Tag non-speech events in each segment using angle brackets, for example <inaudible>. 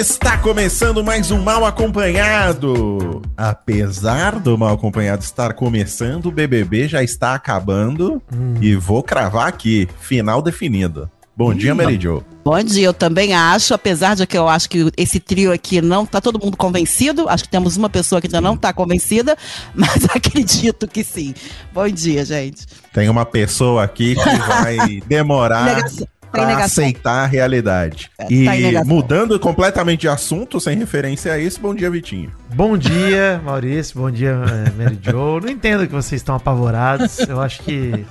Está começando mais um Mal Acompanhado. Apesar do Mal Acompanhado estar começando, o BBB já está acabando. E vou cravar aqui, final definido. Bom dia, Mary Jo. Bom dia, eu também acho, apesar de que eu acho que esse trio aqui não tá todo mundo convencido, acho que temos uma pessoa que ainda não tá convencida, <laughs> mas acredito que sim. Bom dia, gente. Tem uma pessoa aqui que <laughs> vai demorar Negação. Tá para aceitar a realidade. É, E tá em negação. mudando completamente de assunto, sem referência a isso, bom dia, Vitinho. Bom dia, <laughs> Maurício. Bom dia, eh, Mary Jo. Não entendo que vocês estão apavorados. Eu acho que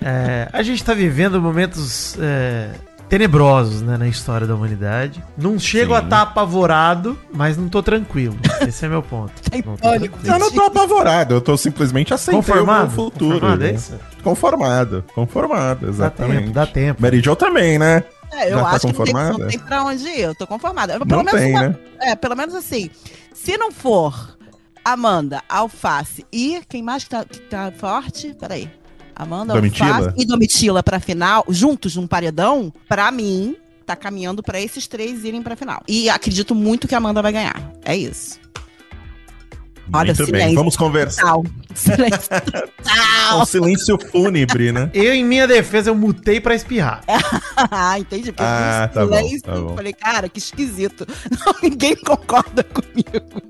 eh, a gente está vivendo momentos eh, tenebrosos né, na história da humanidade. Não chego Sim. a estar apavorado, mas não tô tranquilo. Esse é meu ponto. <laughs> Tá Não tô. Eu não tô apavorado, eu tô simplesmente aceitando o meu futuro. Conformado, é isso? Conformado, conformado, Dá exatamente. tempo, dá tempo. Mary Jo também, né? É, eu Já tá acho que não tem, conformada? não tem pra onde ir, eu tô conformada. Pelo Não menos tem, uma- né? É, pelo menos assim, se não for Amanda, Alface e quem mais que tá, que tá forte? Peraí. Amanda, Domitila? Alface e Domitila pra final, juntos num paredão, pra mim, tá caminhando pra esses três irem pra final. E acredito muito que a Amanda vai ganhar. É isso. Olha, Muito bem, silêncio. vamos conversar. <laughs> Silêncio. Um Tal. silêncio fúnebre, né? Eu, em minha defesa, eu mutei pra espirrar. <laughs> ah, entendi. Porque Ah, eu tá vi bom, silêncio, tá bom. Falei, cara, que esquisito. Não, <laughs> ninguém concorda comigo.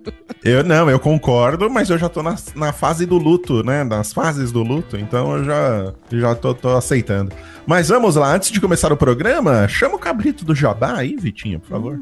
Eu não, eu concordo, mas eu já tô na, na fase do luto, né? Nas fases do luto, então eu já, já tô, tô aceitando. Mas vamos lá, antes de começar o programa, chama o cabrito do Jabá aí, Vitinho, por favor.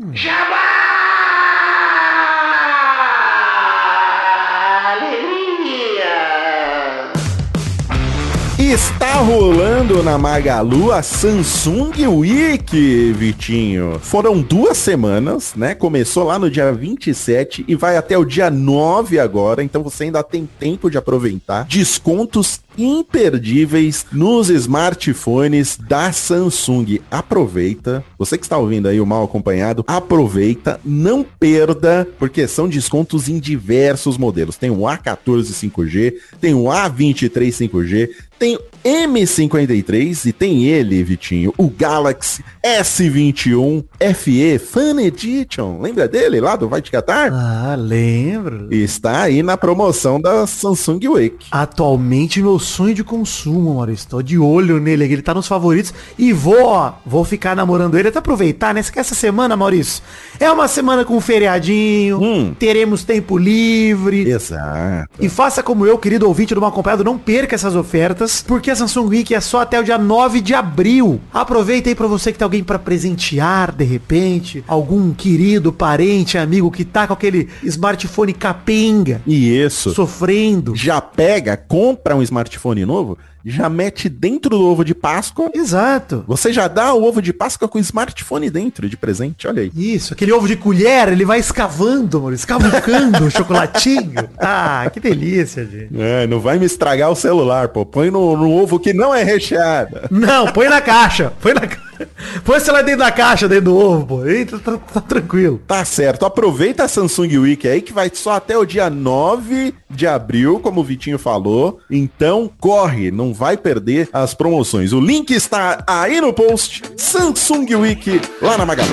Está rolando na Magalu a Samsung Week, Vitinho. Foram duas semanas, né? Começou lá no dia 27 e vai até o dia 9 agora, então você ainda tem tempo de aproveitar. Descontos imperdíveis nos smartphones da Samsung. Aproveita. Você que está ouvindo aí o mal acompanhado, aproveita, não perda, porque são descontos em diversos modelos. Tem o A14 5G, tem o A23 5G, tem o M53 e tem ele, Vitinho, o Galaxy S21 FE Fan Edition. Lembra dele lá do Vai Te Catar? Ah, lembro. Está aí na promoção da Samsung Week. Atualmente meu sonho de consumo, Maurício. Tô de olho nele aqui, ele tá nos favoritos. E vou, ó, vou ficar namorando ele até aproveitar, né? Essa semana, Maurício, é uma semana com feriadinho, Hum. teremos tempo livre. Exato. E faça como eu, querido ouvinte do Mal Acompanhado, não perca essas ofertas, porque a Samsung Week é só até o dia 9 de abril. Aproveita aí pra você que tem alguém pra presentear, de repente, algum querido, parente, amigo que tá com aquele smartphone capenga, E isso. sofrendo. Já pega, compra um smartphone novo, já mete dentro do ovo de Páscoa. Exato. Você já dá o ovo de Páscoa com o smartphone dentro de presente, olha aí. Isso, aquele ovo de colher, ele vai escavando, mano, escavucando o chocolatinho. <laughs> Ah, que delícia, gente. É, não vai me estragar o celular, pô. Põe no, no ovo que não é recheado. Não, põe na caixa, põe na caixa. Põe o celular dentro da caixa, dentro do ovo, pô. Eita, tá, tá tranquilo. Tá certo. Aproveita a Samsung Week aí que vai só até o dia 9 de abril, como o Vitinho falou. Então corre, não vai perder as promoções. O link está aí no post. Samsung Week lá na Magalu.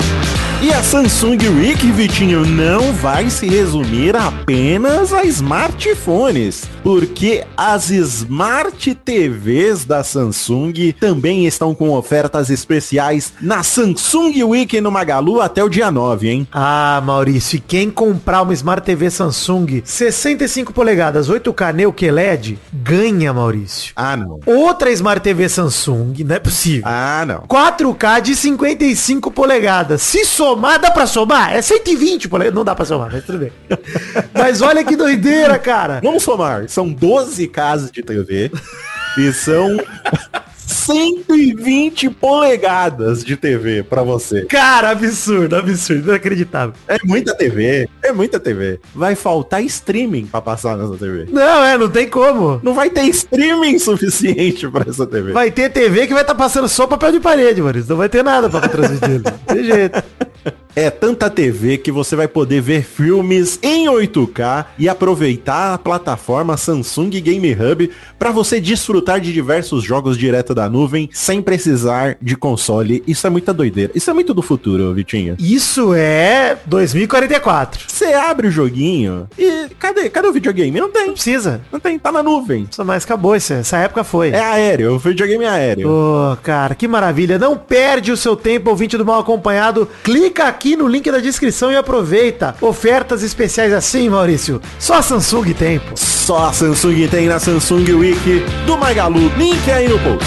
E a Samsung Week, Vitinho, não vai se resumir apenas a smartphones, porque as Smart TVs da Samsung também estão com ofertas especiais na Samsung Week no Magalu até o dia 9, hein? Ah, Maurício, e quem comprar uma Smart TV Samsung 65 polegadas 8K Neo QLED ganha, Maurício. Ah, não. Outra Smart TV Samsung, não é possível. Ah, não. 4K de 55 polegadas. Se somar, dá pra somar? É 120 polegadas. Não dá pra somar, mas tudo bem. <laughs> mas olha que doideira, cara. Vamos somar. São 12 casas de TV e são 120 polegadas de TV pra você. Cara, absurdo, absurdo, inacreditável. É muita TV, é muita TV. Vai faltar streaming pra passar nessa TV. Não, é, não tem como. Não vai ter streaming suficiente pra essa TV. Vai ter TV que vai estar passando só papel de parede, Maurício. Não vai ter nada pra transmitir. <laughs> Tem jeito. É tanta TV que você vai poder ver filmes em 8K e aproveitar a plataforma Samsung Game Hub para você desfrutar de diversos jogos direto da nuvem sem precisar de console. Isso é muita doideira. Isso é muito do futuro, Vitinho. Isso é 2044. Você abre o joguinho e cadê? Cadê o videogame? Não tem. Não precisa. Não tem, tá na nuvem. Só mais acabou isso. Essa época foi. É aéreo, o videogame é aéreo. Ô, cara, que maravilha. Não perde o seu tempo, ouvinte do mal acompanhado. Clica aqui no link da descrição e aproveita. Ofertas especiais assim, Maurício. Só a Samsung tem, pô. Só a Samsung tem na Samsung Week do Magalu. Link aí no post.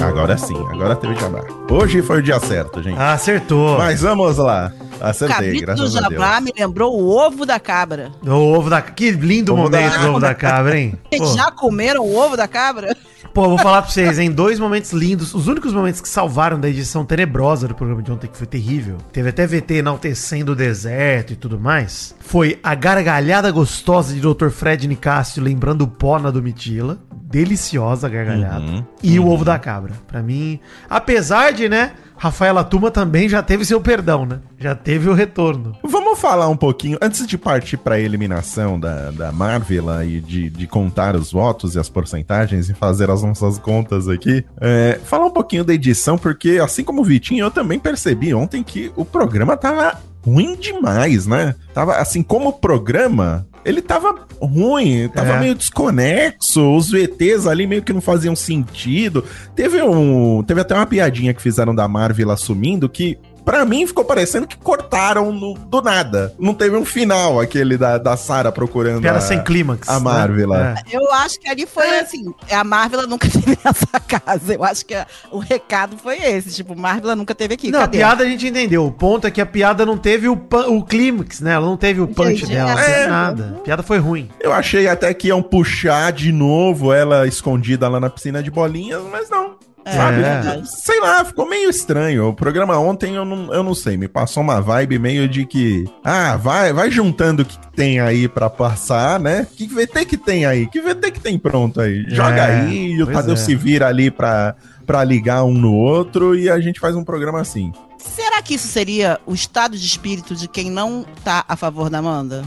Agora sim, agora teve jabá. Hoje foi o dia certo, gente. Ah, acertou. Mas vamos lá. Acertei, Cabrito do graças a Deus. Jabá me lembrou o ovo da cabra. O ovo da... Que lindo Ovo momento da- do ovo da cabra, hein? <laughs> Vocês já comeram o ovo da cabra? Pô, vou falar pra vocês, em dois momentos lindos, os únicos momentos que salvaram da edição tenebrosa do programa de ontem, que foi terrível, teve até VT enaltecendo o deserto e tudo mais, foi a gargalhada gostosa de Dr. Fred Nicásio lembrando o pó na Domitila, deliciosa gargalhada, Uhum, e o ovo da cabra. Pra mim, apesar de, né, Rafaela Tuma também já teve seu perdão, né? Já teve o retorno. Vamos falar um pouquinho, antes de partir para a eliminação da, da Marvel e de, de contar os votos e as porcentagens e fazer as nossas contas aqui, é, falar um pouquinho da edição, porque assim como o Vitinho, eu também percebi ontem que o programa tava ruim demais, né? Tava assim, como programa, ele tava ruim, tava É. meio desconexo, os VTs ali meio que não faziam sentido. Teve um, teve até uma piadinha que fizeram da Marvel assumindo que Pra mim ficou parecendo que cortaram no- do nada. Não teve um final aquele da, da Sarah procurando Piada a, sem clímax. a né? Marvel lá. É. Eu acho que ali foi assim, a Marvel nunca <laughs> teve nessa casa. Eu acho que a- o recado foi esse, tipo, Marvel nunca teve aqui. Não, a cadê? piada a gente entendeu. O ponto é que a piada não teve o, o clímax, né? Ela não teve o punch Entendi. dela, não É. teve nada. A piada foi ruim. Eu achei até que iam puxar de novo ela escondida lá na piscina de bolinhas, mas não. É, sabe? verdade. Sei lá, ficou meio estranho. O programa ontem eu não, eu não sei, me passou uma vibe meio de que. Ah, vai, vai juntando o que tem aí pra passar, né? Que VT que tem aí? Que VT que tem pronto aí? Joga É, aí e o Tadeu é. se vira ali pra, pra ligar um no outro e a gente faz um programa assim. Será que isso seria o estado de espírito de quem não tá a favor da Amanda?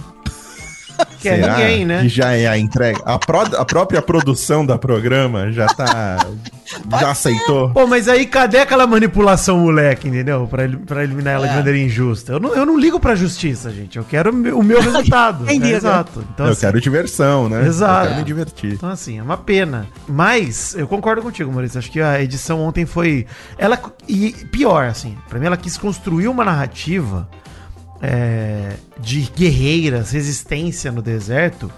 Que é ninguém, né? Que já é a entrega. A, pró- a própria produção da programa já tá. já aceitou. Pô, mas aí cadê aquela manipulação moleque, entendeu? Pra, pra eliminar ela de É. maneira injusta. Eu não, eu não ligo pra justiça, gente. Eu quero o meu, <laughs> resultado. Né? liga? Exato. Então, eu assim, quero diversão, né? Exato. Eu quero me divertir. Então, assim, é uma pena. Mas, eu concordo contigo, Maurício. Acho que a edição ontem foi. Ela. E pior, assim, pra mim ela quis construir uma narrativa é, de guerreiras, resistência no deserto.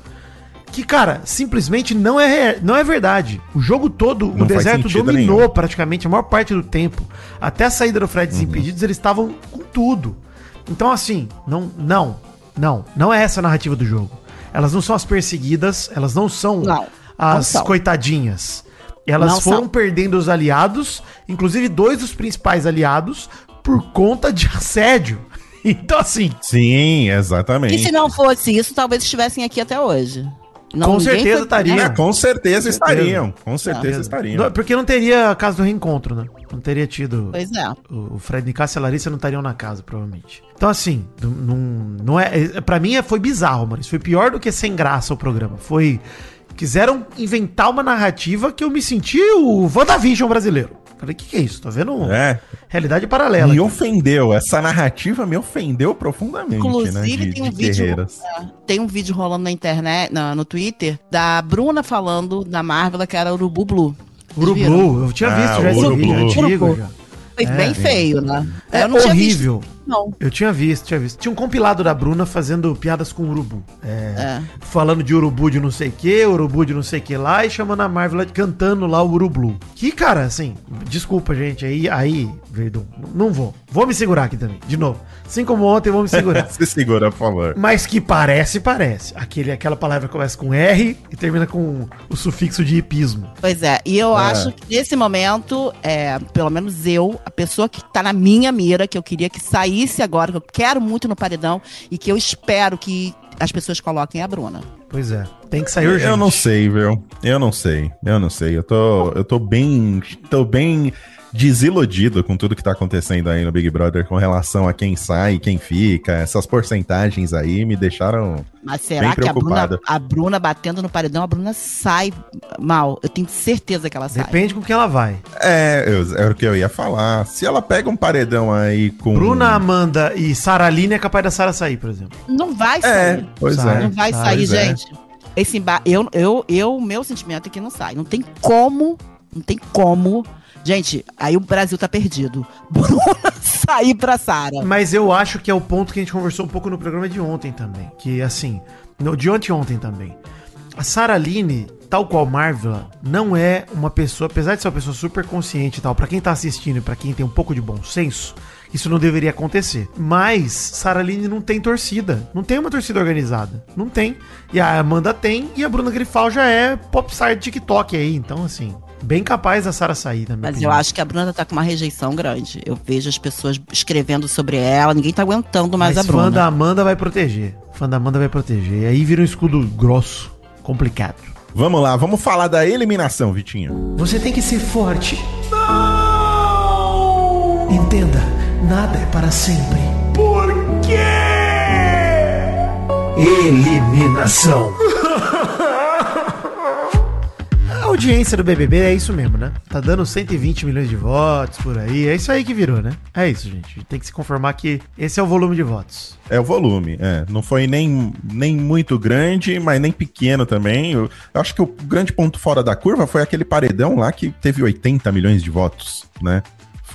Que, cara, simplesmente não é, não é verdade. O jogo todo, Não o deserto dominou nenhum. praticamente a maior parte do tempo. Até a saída do Fred Uhum. Desimpedidos, eles estavam com tudo. Então, assim, não, não, não, não é essa a narrativa do jogo. Elas não são as perseguidas, elas não são Não, não as são. coitadinhas. Elas Não foram são. perdendo os aliados, inclusive dois dos principais aliados, por conta de assédio. <laughs> Então, assim, Sim, exatamente. E se não fosse isso, talvez estivessem aqui até hoje. Não, Com certeza foi- estaria. Ah, com certeza estariam. Com Não, certeza estariam. não- porque não teria a casa do reencontro, né? Não teria tido. Pois é. O Fred Nicasso e a Larissa não estariam na casa, provavelmente. Então, assim, não, não, não é. é- Pra mim é- foi bizarro, mano. Isso foi pior do que sem graça o programa. Foi. Quiseram inventar uma narrativa que eu me senti o WandaVision brasileiro. Falei, o que, que é isso? Tô vendo É, realidade paralela. me aqui. ofendeu. Essa narrativa me ofendeu profundamente, Inclusive, né? De, tem um de vídeo. Tem um vídeo rolando na internet, na- no Twitter, da Bruna falando da Marvel que era Urubu Blue. Urubu, eu tinha Ah, visto já esse vídeo antigo. Foi É, bem feio, né? É Eu não tinha horrível. Não. Eu tinha visto, tinha visto. Tinha um compilado da Bruna fazendo piadas com urubu. É, É. Falando de urubu de não sei o que, urubu de não sei o que lá, e chamando a Marvel cantando lá o urublu. Que, cara, assim, desculpa, gente, aí, aí, Verdun, não vou. Vou me segurar aqui também, de novo. Assim como ontem, vou me segurar. <laughs> Se segura, por favor. Mas que parece, parece. Aquele, aquela palavra começa com R e termina com o sufixo de hipismo. Pois é, e eu acho que nesse momento, é, pelo menos eu, a pessoa que tá na minha mira, que eu queria que saísse agora, que eu quero muito no paredão e que eu espero que as pessoas coloquem a Bruna. Pois é, tem que sair urgente. Eu não sei, viu? Eu não sei. Eu não sei. Eu tô, eu tô bem, tô bem desiludido com tudo que tá acontecendo aí no Big Brother com relação a quem sai, quem fica. Essas porcentagens aí me deixaram Mas será Bem que a Bruna, preocupado. a Bruna batendo no paredão, a Bruna sai mal? Eu tenho certeza que ela sai. Depende com quem ela vai. É, eu, era o que eu ia falar. Se ela pega um paredão aí com. Bruna, Amanda e Sara Aline é capaz da Sara sair, por exemplo. Não vai É, sair. pois Sai. é. Não vai Sai, sair, pois é. gente. Esse emba... eu, eu, eu, meu sentimento é que não sai. Não tem como, não tem como. Gente, aí o Brasil tá perdido. <laughs> Bruna sair pra Sara. Mas eu acho que é o ponto que a gente conversou um pouco no programa de ontem também. Que, assim, no, de ontem ontem também. A Sara Aline, tal qual Marvel, não é uma pessoa, apesar de ser uma pessoa super consciente e tal, pra quem tá assistindo e pra quem tem um pouco de bom senso, isso não deveria acontecer. Mas Sara Aline não tem torcida. Não tem uma torcida organizada. Não tem. E a Amanda tem, e a Bruna Grifal já é popstar de TikTok aí. Então, assim, bem capaz da Sara sair também. Mas eu acho que a Bruna tá com uma rejeição grande. Eu vejo as pessoas escrevendo sobre ela, ninguém tá aguentando mais Mas a Bruna. fã da Amanda vai proteger. Fã da Amanda vai proteger. E aí vira um escudo grosso, complicado. Vamos lá, vamos falar da eliminação, Vitinho. Você tem que ser forte. Não! Entenda, nada é para sempre. Por quê? Eliminação. <laughs> A audiência do BBB é isso mesmo, né? Tá dando 120 milhões de votos por aí. É isso aí que virou, né? É isso, gente. Tem que se conformar que esse é o volume de votos. É o volume, é. Não foi nem, nem muito grande, mas nem pequeno também. Eu, eu acho que o grande ponto fora da curva foi aquele paredão lá que teve 80 milhões de votos, né?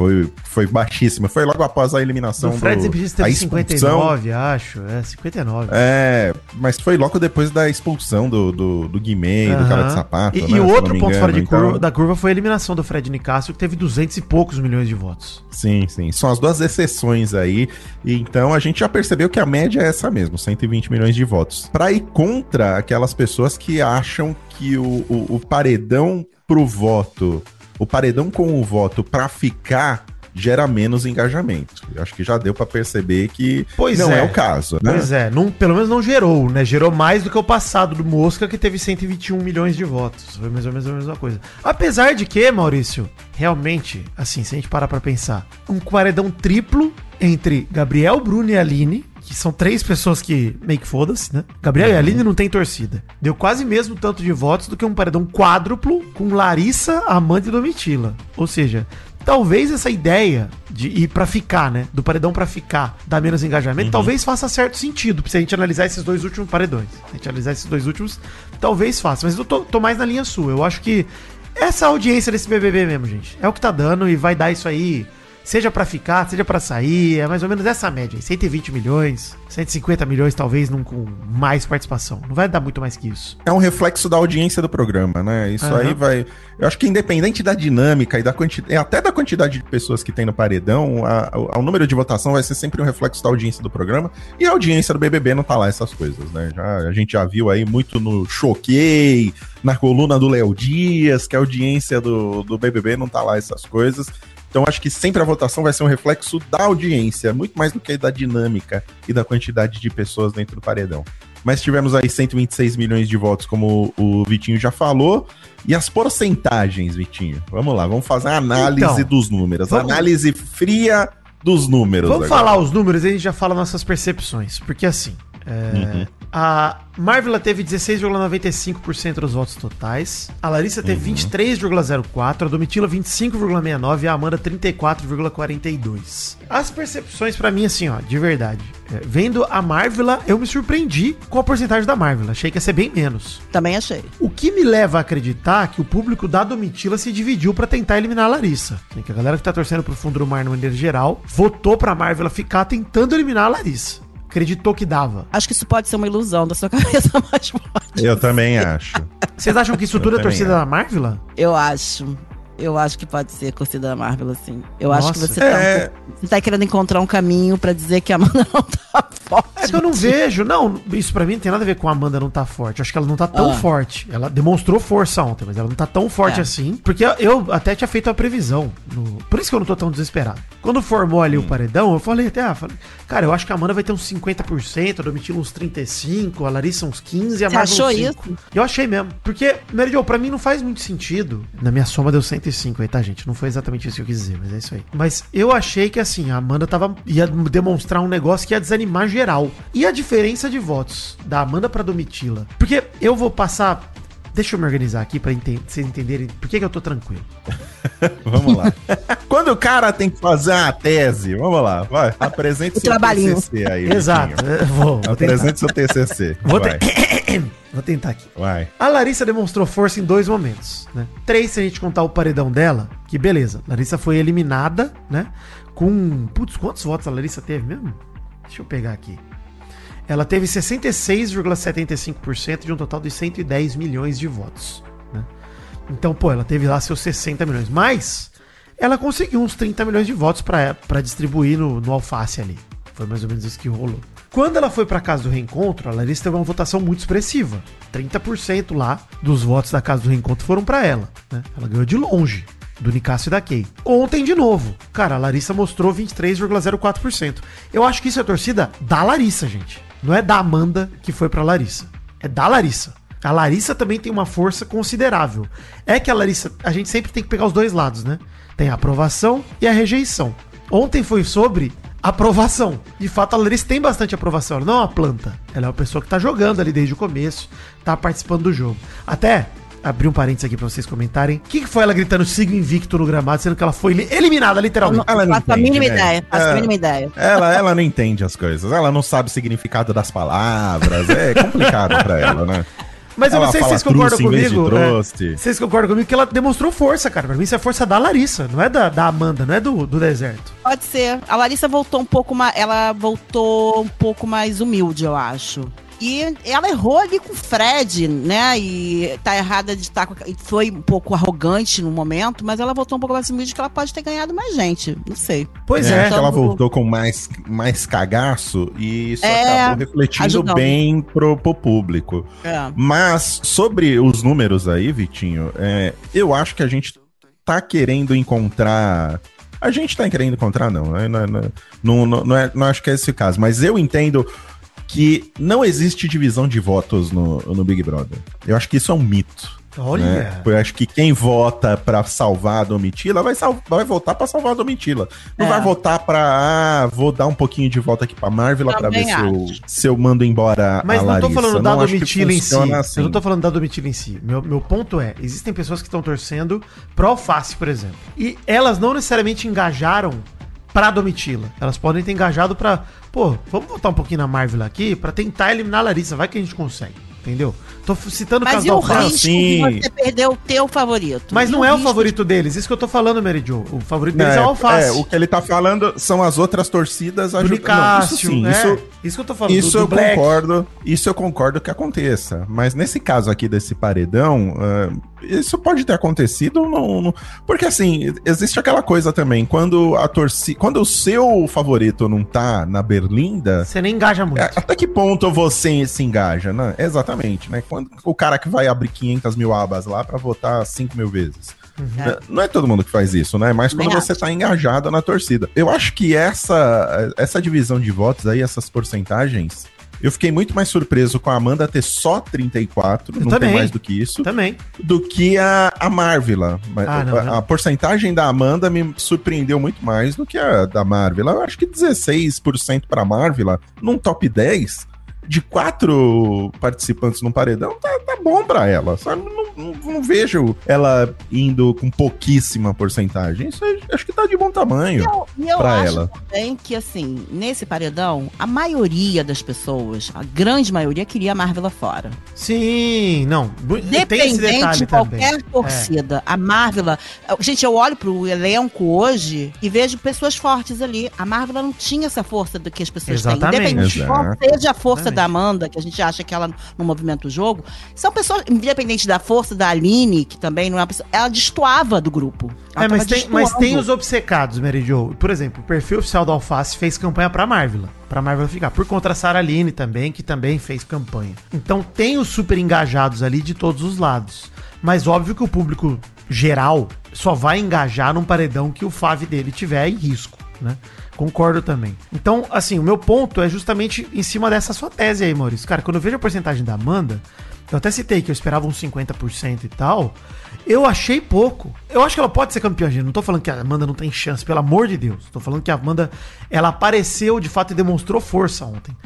Foi, foi baixíssimo. Foi logo após a eliminação O Fred do, sempre disse que a teve expulsão. 59, acho. É, 59. É, mas foi logo depois da expulsão do, do, do Guimê, do cara de sapato. E, né, e o outro ponto engano. fora de Então, curva, da curva foi a eliminação do Fred Nicásio, que teve 200 e poucos milhões de votos. Sim, sim. São as duas exceções aí. E então a gente já percebeu que a média é essa mesmo, 120 milhões de votos. Pra ir contra aquelas pessoas que acham que o, o, o paredão pro voto, o paredão com o voto pra ficar gera menos engajamento. Eu acho que já deu pra perceber que Pois não é. é. o caso, né? Pois é, não, pelo menos não gerou, né? Gerou mais do que o passado do Mosca, que teve 121 milhões de votos. Foi mais ou menos a mesma coisa. Apesar de que, Maurício, realmente, assim, se a gente parar pra pensar, um paredão triplo entre Gabriel, Bruno e Aline, que são três pessoas que meio que foda-se, né? Gabriel e Aline não tem torcida. Deu quase mesmo tanto de votos do que um paredão quádruplo com Larissa, Amanda e Domitila. Ou seja, talvez essa ideia de ir pra ficar, né? Do paredão pra ficar, dar menos engajamento, talvez faça certo sentido, se a gente analisar esses dois últimos paredões. Se a gente analisar esses dois últimos, talvez faça. Mas eu tô, tô mais na linha sua. Eu acho que essa audiência desse BBB mesmo, gente, é o que tá dando e vai dar isso aí. Seja pra ficar, seja pra sair, é mais ou menos essa média. aí, 120 milhões, 150 milhões, talvez, num, com mais participação. Não vai dar muito mais que isso. É um reflexo da audiência do programa, né? Isso Aham. aí vai. Eu acho que independente da dinâmica e da quantidade, até da quantidade de pessoas que tem no paredão, a- a- o número de votação vai ser sempre um reflexo da audiência do programa. E a audiência do BBB não tá lá essas coisas, né? Já, a gente já viu aí muito no Choquei, na coluna do Léo Dias, que a audiência do, do BBB não tá lá essas coisas. Então acho que sempre a votação vai ser um reflexo da audiência, muito mais do que da dinâmica e da quantidade de pessoas dentro do paredão. Mas tivemos aí 126 milhões de votos, como o Vitinho já falou. E as porcentagens, Vitinho? Vamos lá, vamos fazer a análise Então, dos números. vamos- Análise fria dos números. Vamos agora. falar os números e a gente já fala nossas percepções. Porque assim, é, A Marvela teve 16,95% dos votos totais. A Larissa teve 23,04%. A Domitila 25,69%. E a Amanda 34,42%. As percepções pra mim, assim, ó, de verdade. é, vendo a Marvela, eu me surpreendi com a porcentagem da Marvela. Achei que ia ser bem menos. Também achei. O que me leva a acreditar que o público da Domitila se dividiu pra tentar eliminar a Larissa. Né, Que a galera que tá torcendo pro fundo do mar no maneira geral votou pra Marvel ficar tentando eliminar a Larissa. Acreditou que dava. Acho que isso pode ser uma ilusão da sua <laughs> cabeça mais forte. Eu também acho. Vocês acham que isso Eu tudo é torcida acho. da Marvel? Eu acho. Eu acho que pode ser torcida da Marvel, assim. Eu acho que Nossa. você tá, É. você tá querendo encontrar um caminho pra dizer que a Amanda <laughs> não tá forte. É que eu não vejo. Não, isso pra mim não tem nada a ver com a Amanda não tá forte. Eu acho que ela não tá tão Ah. forte. Ela demonstrou força ontem, mas ela não tá tão forte É. assim. Porque eu- até tinha feito a previsão. no- Por isso que eu não tô tão desesperado. Quando formou ali o paredão, eu falei até, ah, falei, cara, eu acho que a Amanda vai ter uns 50%, a Domitila uns 35%, a Larissa uns 15% e a Você Marvel achou uns 5%. Eu achei mesmo. Porque, Mary Jo, pra mim não faz muito sentido. Na minha soma deu 105 aí, tá, gente? Não foi exatamente isso que eu quis dizer, mas é isso aí. Mas eu achei que, assim, a Amanda tava, ia demonstrar um negócio que ia desanimar geral. E a diferença de votos da Amanda pra Domitila? Porque eu vou passar... Deixa eu me organizar aqui pra enten- vocês entenderem por que, que eu tô tranquilo. <laughs> Vamos lá. Quando o cara tem que fazer uma tese, vamos lá, vai. Apresente O trabalhinho. TCC aí. Exato. Vou, vou tentar. Apresente seu TCC. Vou, vai, te- <coughs> vou tentar aqui. vai. A Larissa demonstrou força em dois momentos, né? Três se a gente contar o paredão dela, que beleza. Larissa foi eliminada, né? Com. Putz, quantos votos a Larissa teve mesmo? Deixa eu pegar aqui. Ela teve 66,75% de um total de 110 milhões de votos, né? Então, pô, ela teve lá seus 60 milhões. Mas ela conseguiu uns 30 milhões de votos pra distribuir no, no alface ali. Foi mais ou menos isso que rolou. Quando ela foi pra casa do reencontro, a Larissa teve uma votação muito expressiva. 30% lá dos votos da casa do reencontro foram pra ela. Né? Ela ganhou de longe. Do Nicásio e da Kay. Ontem, de novo. Cara, a Larissa mostrou 23,04%. Eu acho que isso é torcida da Larissa, gente. Não é da Amanda que foi pra Larissa. É da Larissa. A Larissa também tem uma força considerável. É que a Larissa, a gente sempre tem que pegar os dois lados, né? Tem a aprovação e a rejeição. Ontem foi sobre aprovação. De fato, a Larissa tem bastante aprovação. Ela não é uma planta. Ela é uma pessoa que tá jogando ali desde o começo, tá participando do jogo. Até abrir um parênteses aqui pra vocês comentarem. O que, que foi ela gritando siga invicto no gramado, sendo que ela foi li- eliminada, literalmente? Ela não faço a entende, mínima né? ideia. Faço É. a mínima ideia. Ela, ela não entende as coisas. Ela não sabe o significado das palavras. É complicado pra ela, né? Mas eu Ela não sei se vocês concordam comigo. é, vocês concordam comigo que ela demonstrou força, cara. Pra mim isso é força da Larissa, não é da, da Amanda, não é do, do deserto. Pode ser. A Larissa voltou um pouco mais. Ela voltou um pouco mais humilde, eu acho. E ela errou ali com o Fred, né? E tá errada de estar com. e Foi um pouco arrogante no momento, mas ela voltou um pouco mais humilde que ela pode ter ganhado mais gente. Não sei. Pois É, é. acho que ela Então- voltou com mais, mais cagaço e isso É, acabou refletindo ajudando. bem pro, pro público. É. Mas sobre os números aí, Vitinho, é, eu acho que a gente tá querendo encontrar. A gente tá querendo encontrar, não. né? Não, não, não, não, não é, não acho que é esse o caso, mas eu entendo que não existe divisão de votos no, no Big Brother. Eu acho que isso é um mito. Olha. né? Eu acho que quem vota pra salvar a Domitila vai, sal- vai votar pra salvar a Domitila. Não É. vai votar pra, ah, vou dar um pouquinho de volta aqui pra Marvel pra ver se eu, se eu mando embora Mas a não tô falando da Não Domitila em si. assim. Eu não tô falando da Domitila em si. Meu, meu ponto é, existem pessoas que estão torcendo pro Alface, por exemplo. E elas não necessariamente engajaram pra Domitila. Elas podem ter engajado pra, pô, vamos voltar um pouquinho na Marvel aqui pra tentar eliminar a Larissa. Vai que a gente consegue. Entendeu? Tô citando o caso e do o Alface. risco sim. você perder o teu favorito? Mas E não é o favorito deles. Isso que eu tô falando, Mary Jo. O favorito deles é, o Alface. é, o que ele tá falando são as outras torcidas do ajudando. Nicásio. Isso sim, é, isso, isso que eu tô falando. Isso do- do eu Black. concordo, isso eu concordo que aconteça. Mas nesse caso aqui desse paredão, ah, isso pode ter acontecido, não, não- porque assim, existe aquela coisa também, quando a torcida, quando o seu favorito não tá na berlinda, Você nem engaja muito. é, até que ponto você se engaja, né? Exatamente, né? Quando o cara que vai abrir 500 mil abas lá pra votar 5 mil vezes. É. Não é todo mundo que faz isso, né? Mas quando você acho. tá engajado na torcida. Eu acho que essa, essa divisão de votos aí, essas porcentagens, eu fiquei muito mais surpreso com a Amanda ter só 34, Eu não também. tem mais do que isso, Também. do que a, a Marvila. Mas Ah, não, a, não. a porcentagem da Amanda me surpreendeu muito mais do que a da Marvila. Eu acho que 16% pra Marvila, num top 10, de quatro participantes no paredão, tá, tá bom pra ela, sabe? Não, não, vejo ela indo com pouquíssima porcentagem. Isso acho que tá de bom tamanho eu, eu pra acho ela. também que, assim, nesse paredão, a maioria das pessoas, a grande maioria, queria a Marvel fora. Sim, não. bu- tem esse Dependente de qualquer também. É. torcida. A Marvel. Gente, eu olho pro elenco hoje e vejo pessoas fortes ali. A Marvel não tinha essa força do que as pessoas Exatamente. têm. Independente de qual seja a força Exatamente. da Amanda, que a gente acha que ela não movimenta o jogo, são pessoas, independente da força da Aline, que também não é uma pessoa. Ela destoava do grupo. Ela É, mas tem, mas tem os obcecados, Mary Jo. Por exemplo, o perfil oficial da Alface fez campanha pra Marvel. Pra Marvel ficar. Por contra a Sarah Aline também, que também fez campanha. Então tem os super engajados ali de todos os lados. Mas óbvio que o público geral só vai engajar num paredão que o fave dele tiver em risco, né? Concordo também. Então, assim, o meu ponto é justamente em cima dessa sua tese aí, Maurício. Cara, quando eu vejo a porcentagem da Amanda, eu até citei que eu esperava uns 50% e tal. Eu achei pouco. Eu acho que ela pode ser campeã, gente. Não tô falando que a Amanda não tem chance, pelo amor de Deus. Tô falando que a Amanda, ela apareceu de fato e demonstrou força ontem.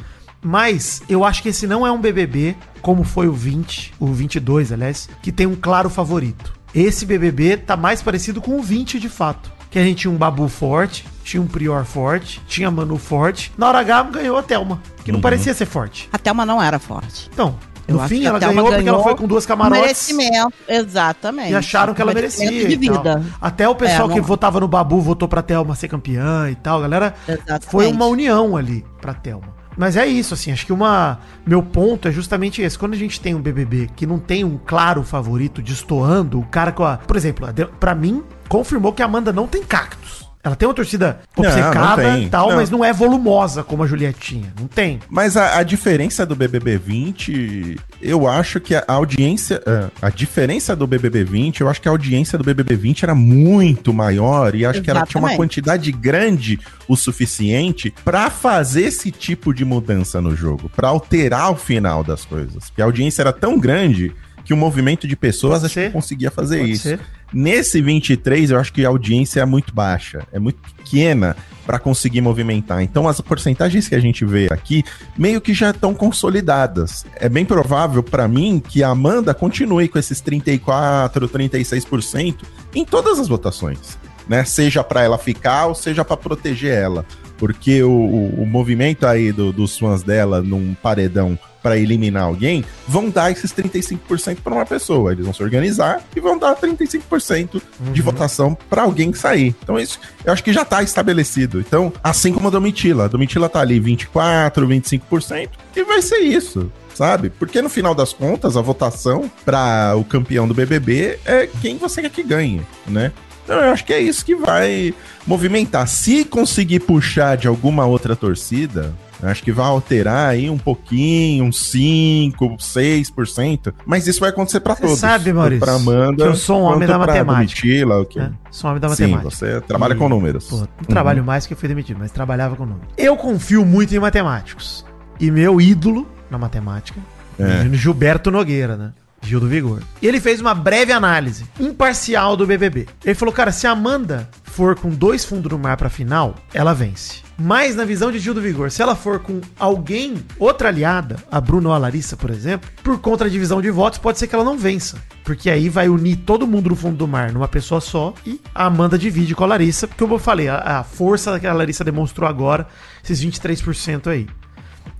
Mas eu acho que esse não é um BBB como foi o 20, o 22, aliás, que tem um claro favorito. Esse BBB tá mais parecido com o 20 de fato. Que a gente tinha um Babu forte, tinha um Prior forte, tinha Manu forte. Na hora H ganhou a Thelma, que não parecia ser forte. A Thelma não era forte. Então, Eu no fim ela Thelma ganhou porque ela foi com duas camarotes. Merecimento, exatamente. E acharam que ela merecia. de vida. Até o pessoal É, que não- votava no Babu votou pra Thelma ser campeã e tal. Galera, Exatamente. foi uma união ali pra Thelma. Mas é isso, assim, acho que uma. Meu ponto é justamente esse. Quando a gente tem um BBB que não tem um claro favorito destoando, o cara com a. Por exemplo, pra mim, confirmou que a Amanda não tem cactos. Ela tem uma torcida Não, obcecada não tem. e tal, Não. mas não é volumosa como a Julietinha. Não tem. Mas a, a diferença do BBB 20, eu acho que a audiência. ah, A diferença do BBB 20, eu acho que a audiência do BBB 20 era muito maior e acho que ela tinha uma Exatamente. quantidade grande o suficiente pra fazer esse tipo de mudança no jogo, pra alterar o final das coisas. Porque a audiência era tão grande que o movimento de pessoas Pode acho ser. que conseguia fazer Pode isso. ser. Nesse 23, eu acho que a audiência é muito baixa, é muito pequena para conseguir movimentar. Então, as porcentagens que a gente vê aqui meio que já estão consolidadas. É bem provável para mim que a Amanda continue com esses 34, 36% em todas as votações, né? Seja para ela ficar ou seja para proteger ela, porque o, o- o movimento aí do- dos fãs dela num paredão para eliminar alguém, vão dar esses 35% para uma pessoa. Eles vão se organizar e vão dar 35% de votação para alguém sair. Então isso, eu acho que já tá estabelecido. Então, assim como a Domitila, a Domitila tá ali 24, 25% e vai ser isso. Sabe? Porque no final das contas, a votação para o campeão do BBB é quem você quer que ganhe, né? Então eu acho que é isso que vai movimentar. Se conseguir puxar de alguma outra torcida, eu acho que vai alterar aí um pouquinho, uns 5, 6%, mas isso vai acontecer para todos. sabe, Maurício, pra Amanda, que eu sou um homem da matemática. Domitila, o quê? né? Sou um homem da Sim, matemática. você trabalha E- com números. Pô, não Uhum. trabalho mais que eu fui demitido, mas trabalhava com números. Eu confio muito em matemáticos. E meu ídolo na matemática, É. Gilberto Nogueira, né? Gil do Vigor. E ele fez uma breve análise imparcial do BBB. Ele falou, cara, se a Amanda for com dois fundos no mar pra final, ela vence. Mas na visão de Gil do Vigor, se ela for com alguém, outra aliada, a Bruna ou a Larissa, por exemplo, por conta da divisão de votos, pode ser que ela não vença. Porque aí vai unir todo mundo no fundo do mar numa pessoa só e a Amanda divide com a Larissa, porque eu falei, a, a força que a Larissa demonstrou agora, esses 23% aí.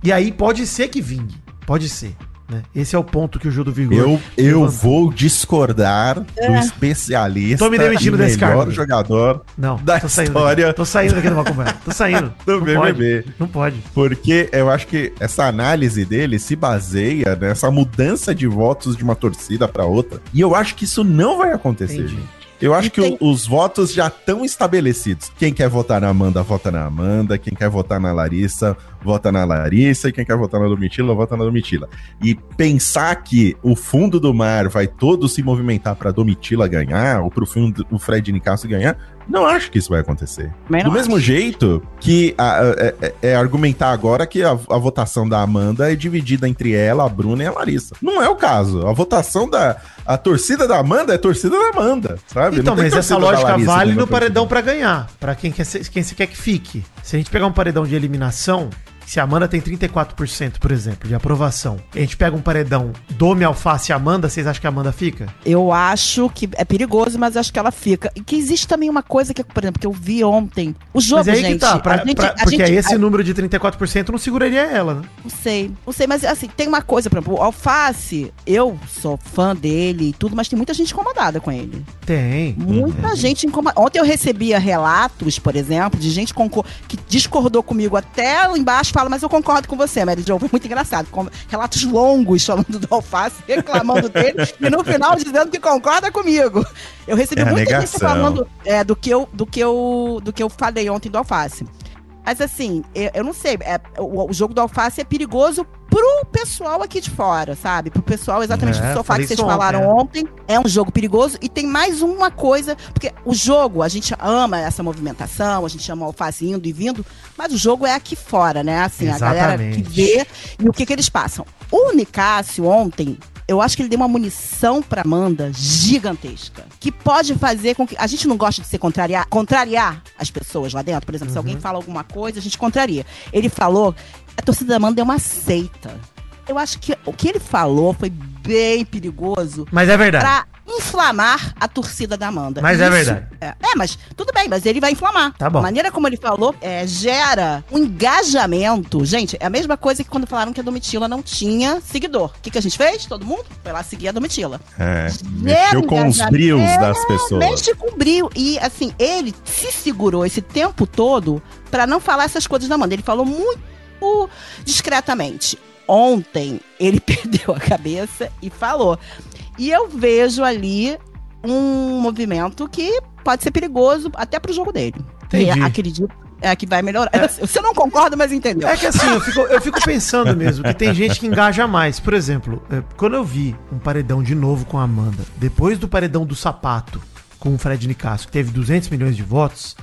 E aí pode ser que vingue. Pode ser. Né? Esse é o ponto que o Gil do Vigor. Eu, eu levantou. vou discordar do É. especialista Tô me demitindo e desse melhor jogador Não, da tô saindo história Daqui. Tô saindo daqui do Macumba. Tô saindo. <laughs> do Não BBB. pode. Não pode. Porque eu acho que essa análise dele se baseia nessa mudança de votos de uma torcida para outra. E eu acho que isso não vai acontecer, Entendi. gente. Eu acho E que tem- o- os votos já estão estabelecidos. Quem quer votar na Amanda, vota na Amanda. Quem quer votar na Larissa, vota na Larissa. E quem quer votar na Domitila, vota na Domitila. E pensar que o fundo do mar vai todo se movimentar para Domitila ganhar, ou pro fundo, o Fred Nicasso ganhar, não acho que isso vai acontecer. Do mesmo acho. jeito que a- a- é, é- é argumentar agora que a, a votação da Amanda é dividida entre ela, a Bruna e a Larissa. Não é o caso. A votação da. A torcida da Amanda é torcida da Amanda, sabe? Então, mas essa lógica Larissa vale no paredão pra ganhar. Pra quem, quer quem você quer que fique. Se a gente pegar um paredão de eliminação, se a Amanda tem 34%, por exemplo, de aprovação, e a gente pega um paredão Dome, Alface e Amanda, vocês acham que a Amanda fica? Eu acho que é perigoso, mas acho que ela fica. E que existe também uma coisa que, por exemplo, que eu vi ontem. O jogo, Mas aí gente. que tá, pra- gente- pra- porque gente- esse a- número de 34% não seguraria ela, né? Não sei, não sei, mas assim, tem uma coisa, por exemplo, o Alface, eu sou fã dele e tudo, mas tem muita gente incomodada com ele. Tem. Muita gente incomodada. Ontem eu recebia relatos, por exemplo, de gente que discordou comigo até lá embaixo, fala, mas eu concordo com você, Mary Jo. Foi muito engraçado. Com relatos longos falando do Alface, <laughs> reclamando dele, e no final dizendo que concorda comigo. Eu recebi É muita gente negação. reclamando é, do, que eu, do, que eu, do que eu falei ontem do Alface. Mas assim, eu, eu não sei, é, o, o jogo do Alface é perigoso pro pessoal aqui de fora, sabe? Pro pessoal exatamente É, do sofá que vocês ontem, falaram é. ontem. É um jogo perigoso e tem mais uma coisa, porque o jogo, a gente ama essa movimentação, a gente ama o alface indo e vindo, mas o jogo é aqui fora, né? Assim, a galera que Exatamente. vê e o que que eles passam. O Nicásio ontem, eu acho que ele deu uma munição pra Amanda gigantesca, que pode fazer com que a gente não gosta de ser contrariar, contrariar as pessoas lá dentro, por exemplo, se Uhum. alguém fala alguma coisa, a gente contraria. Ele falou, a torcida da Amanda é uma seita. Eu acho que o que ele falou foi bem perigoso Mas é verdade. pra inflamar a torcida da Amanda. Mas é verdade. É, é, mas tudo bem, mas ele vai inflamar. Tá bom. A maneira como ele falou é, gera um engajamento. Gente, é a mesma coisa que quando falaram que a Domitila não tinha seguidor. O que, que a gente fez? Todo mundo foi lá seguir a Domitila. É, Gera mexeu com os brios É, das pessoas. Mexe com brilho. E, assim, ele se segurou esse tempo todo pra não falar essas coisas da Amanda. Ele falou muito discretamente. Ontem, ele <laughs> perdeu a cabeça e falou. E eu vejo ali um movimento que pode ser perigoso até pro jogo dele. Entendi. E acredito é, que vai melhorar. <laughs> Você não concorda, mas entendeu. É que assim, eu fico, eu fico pensando mesmo que tem gente que engaja mais. Por exemplo, é, quando eu vi um paredão de novo com a Amanda, depois do paredão do sapato com o Fred Nicasso, que teve 200 milhões de votos,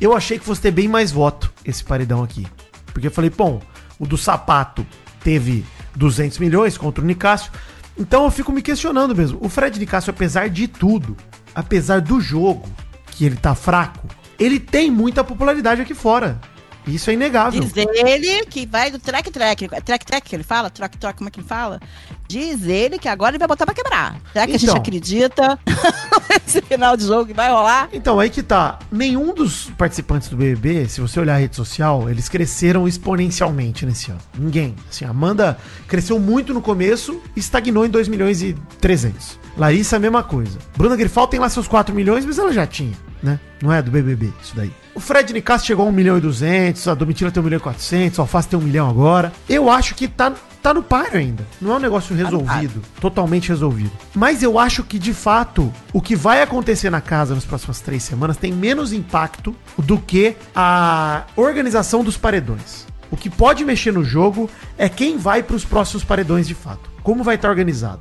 eu achei que fosse ter bem mais voto esse paredão aqui. Porque eu falei, bom, o do sapato teve 200 milhões contra o Nicásio. Então eu fico me questionando mesmo. O Fred Nicásio, apesar de tudo, apesar do jogo, que ele tá fraco, ele tem muita popularidade aqui fora. Isso é inegável. Diz ele que vai do track track. Track track que ele fala? Track track, como é que ele fala? Diz ele que agora ele vai botar pra quebrar. Será que a gente Então. acredita <laughs> nesse final de jogo que vai rolar? Então, aí que tá. Nenhum dos participantes do BBB, se você olhar a rede social, eles cresceram exponencialmente nesse ano. Ninguém. Assim, a Amanda cresceu muito no começo e estagnou em 2 milhões e 300. Larissa, a mesma coisa. Bruna Grifal tem lá seus 4 milhões, mas ela já tinha, né? Não é do BBB, isso daí. O Fred Nicasso chegou a 1 milhão e 200, a Domitila tem 1 milhão e 400, o Alface tem 1 milhão agora. Eu acho que tá, tá no páreo ainda. Não é um negócio resolvido, totalmente resolvido. Mas eu acho que, de fato, o que vai acontecer na casa nas próximas três semanas tem menos impacto do que a organização dos paredões. O que pode mexer no jogo é quem vai para os próximos paredões de fato. Como vai estar organizado.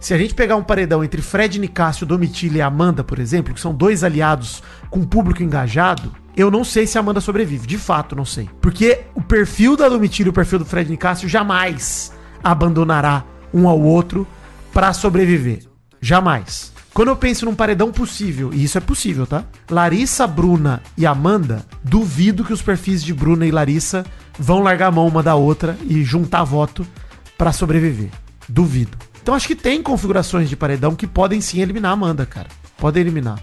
Se a gente pegar um paredão entre Fred Nicásio, Domitila e Amanda, por exemplo, que são dois aliados com público engajado, eu não sei se a Amanda sobrevive. De fato, não sei. Porque o perfil da Domitila e o perfil do Fred Nicásio jamais abandonará um ao outro pra sobreviver. Jamais. Quando eu penso num paredão possível, e isso é possível, tá? Larissa, Bruna e Amanda, duvido que os perfis de Bruna e Larissa vão largar a mão uma da outra e juntar voto pra sobreviver. Duvido. Então acho que tem configurações de paredão que podem sim eliminar a Amanda, cara. Podem eliminar.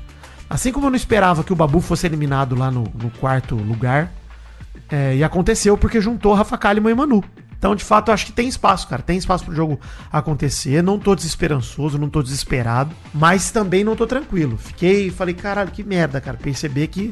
Assim como eu não esperava que o Babu fosse eliminado lá no, no quarto lugar, é, e aconteceu porque juntou Rafa Kalimann e Manu. Então, de fato, eu acho que tem espaço, cara. Tem espaço pro jogo acontecer. Não tô desesperançoso, não tô desesperado. Mas também não tô tranquilo. Fiquei, falei, caralho, que merda, cara. Perceber que,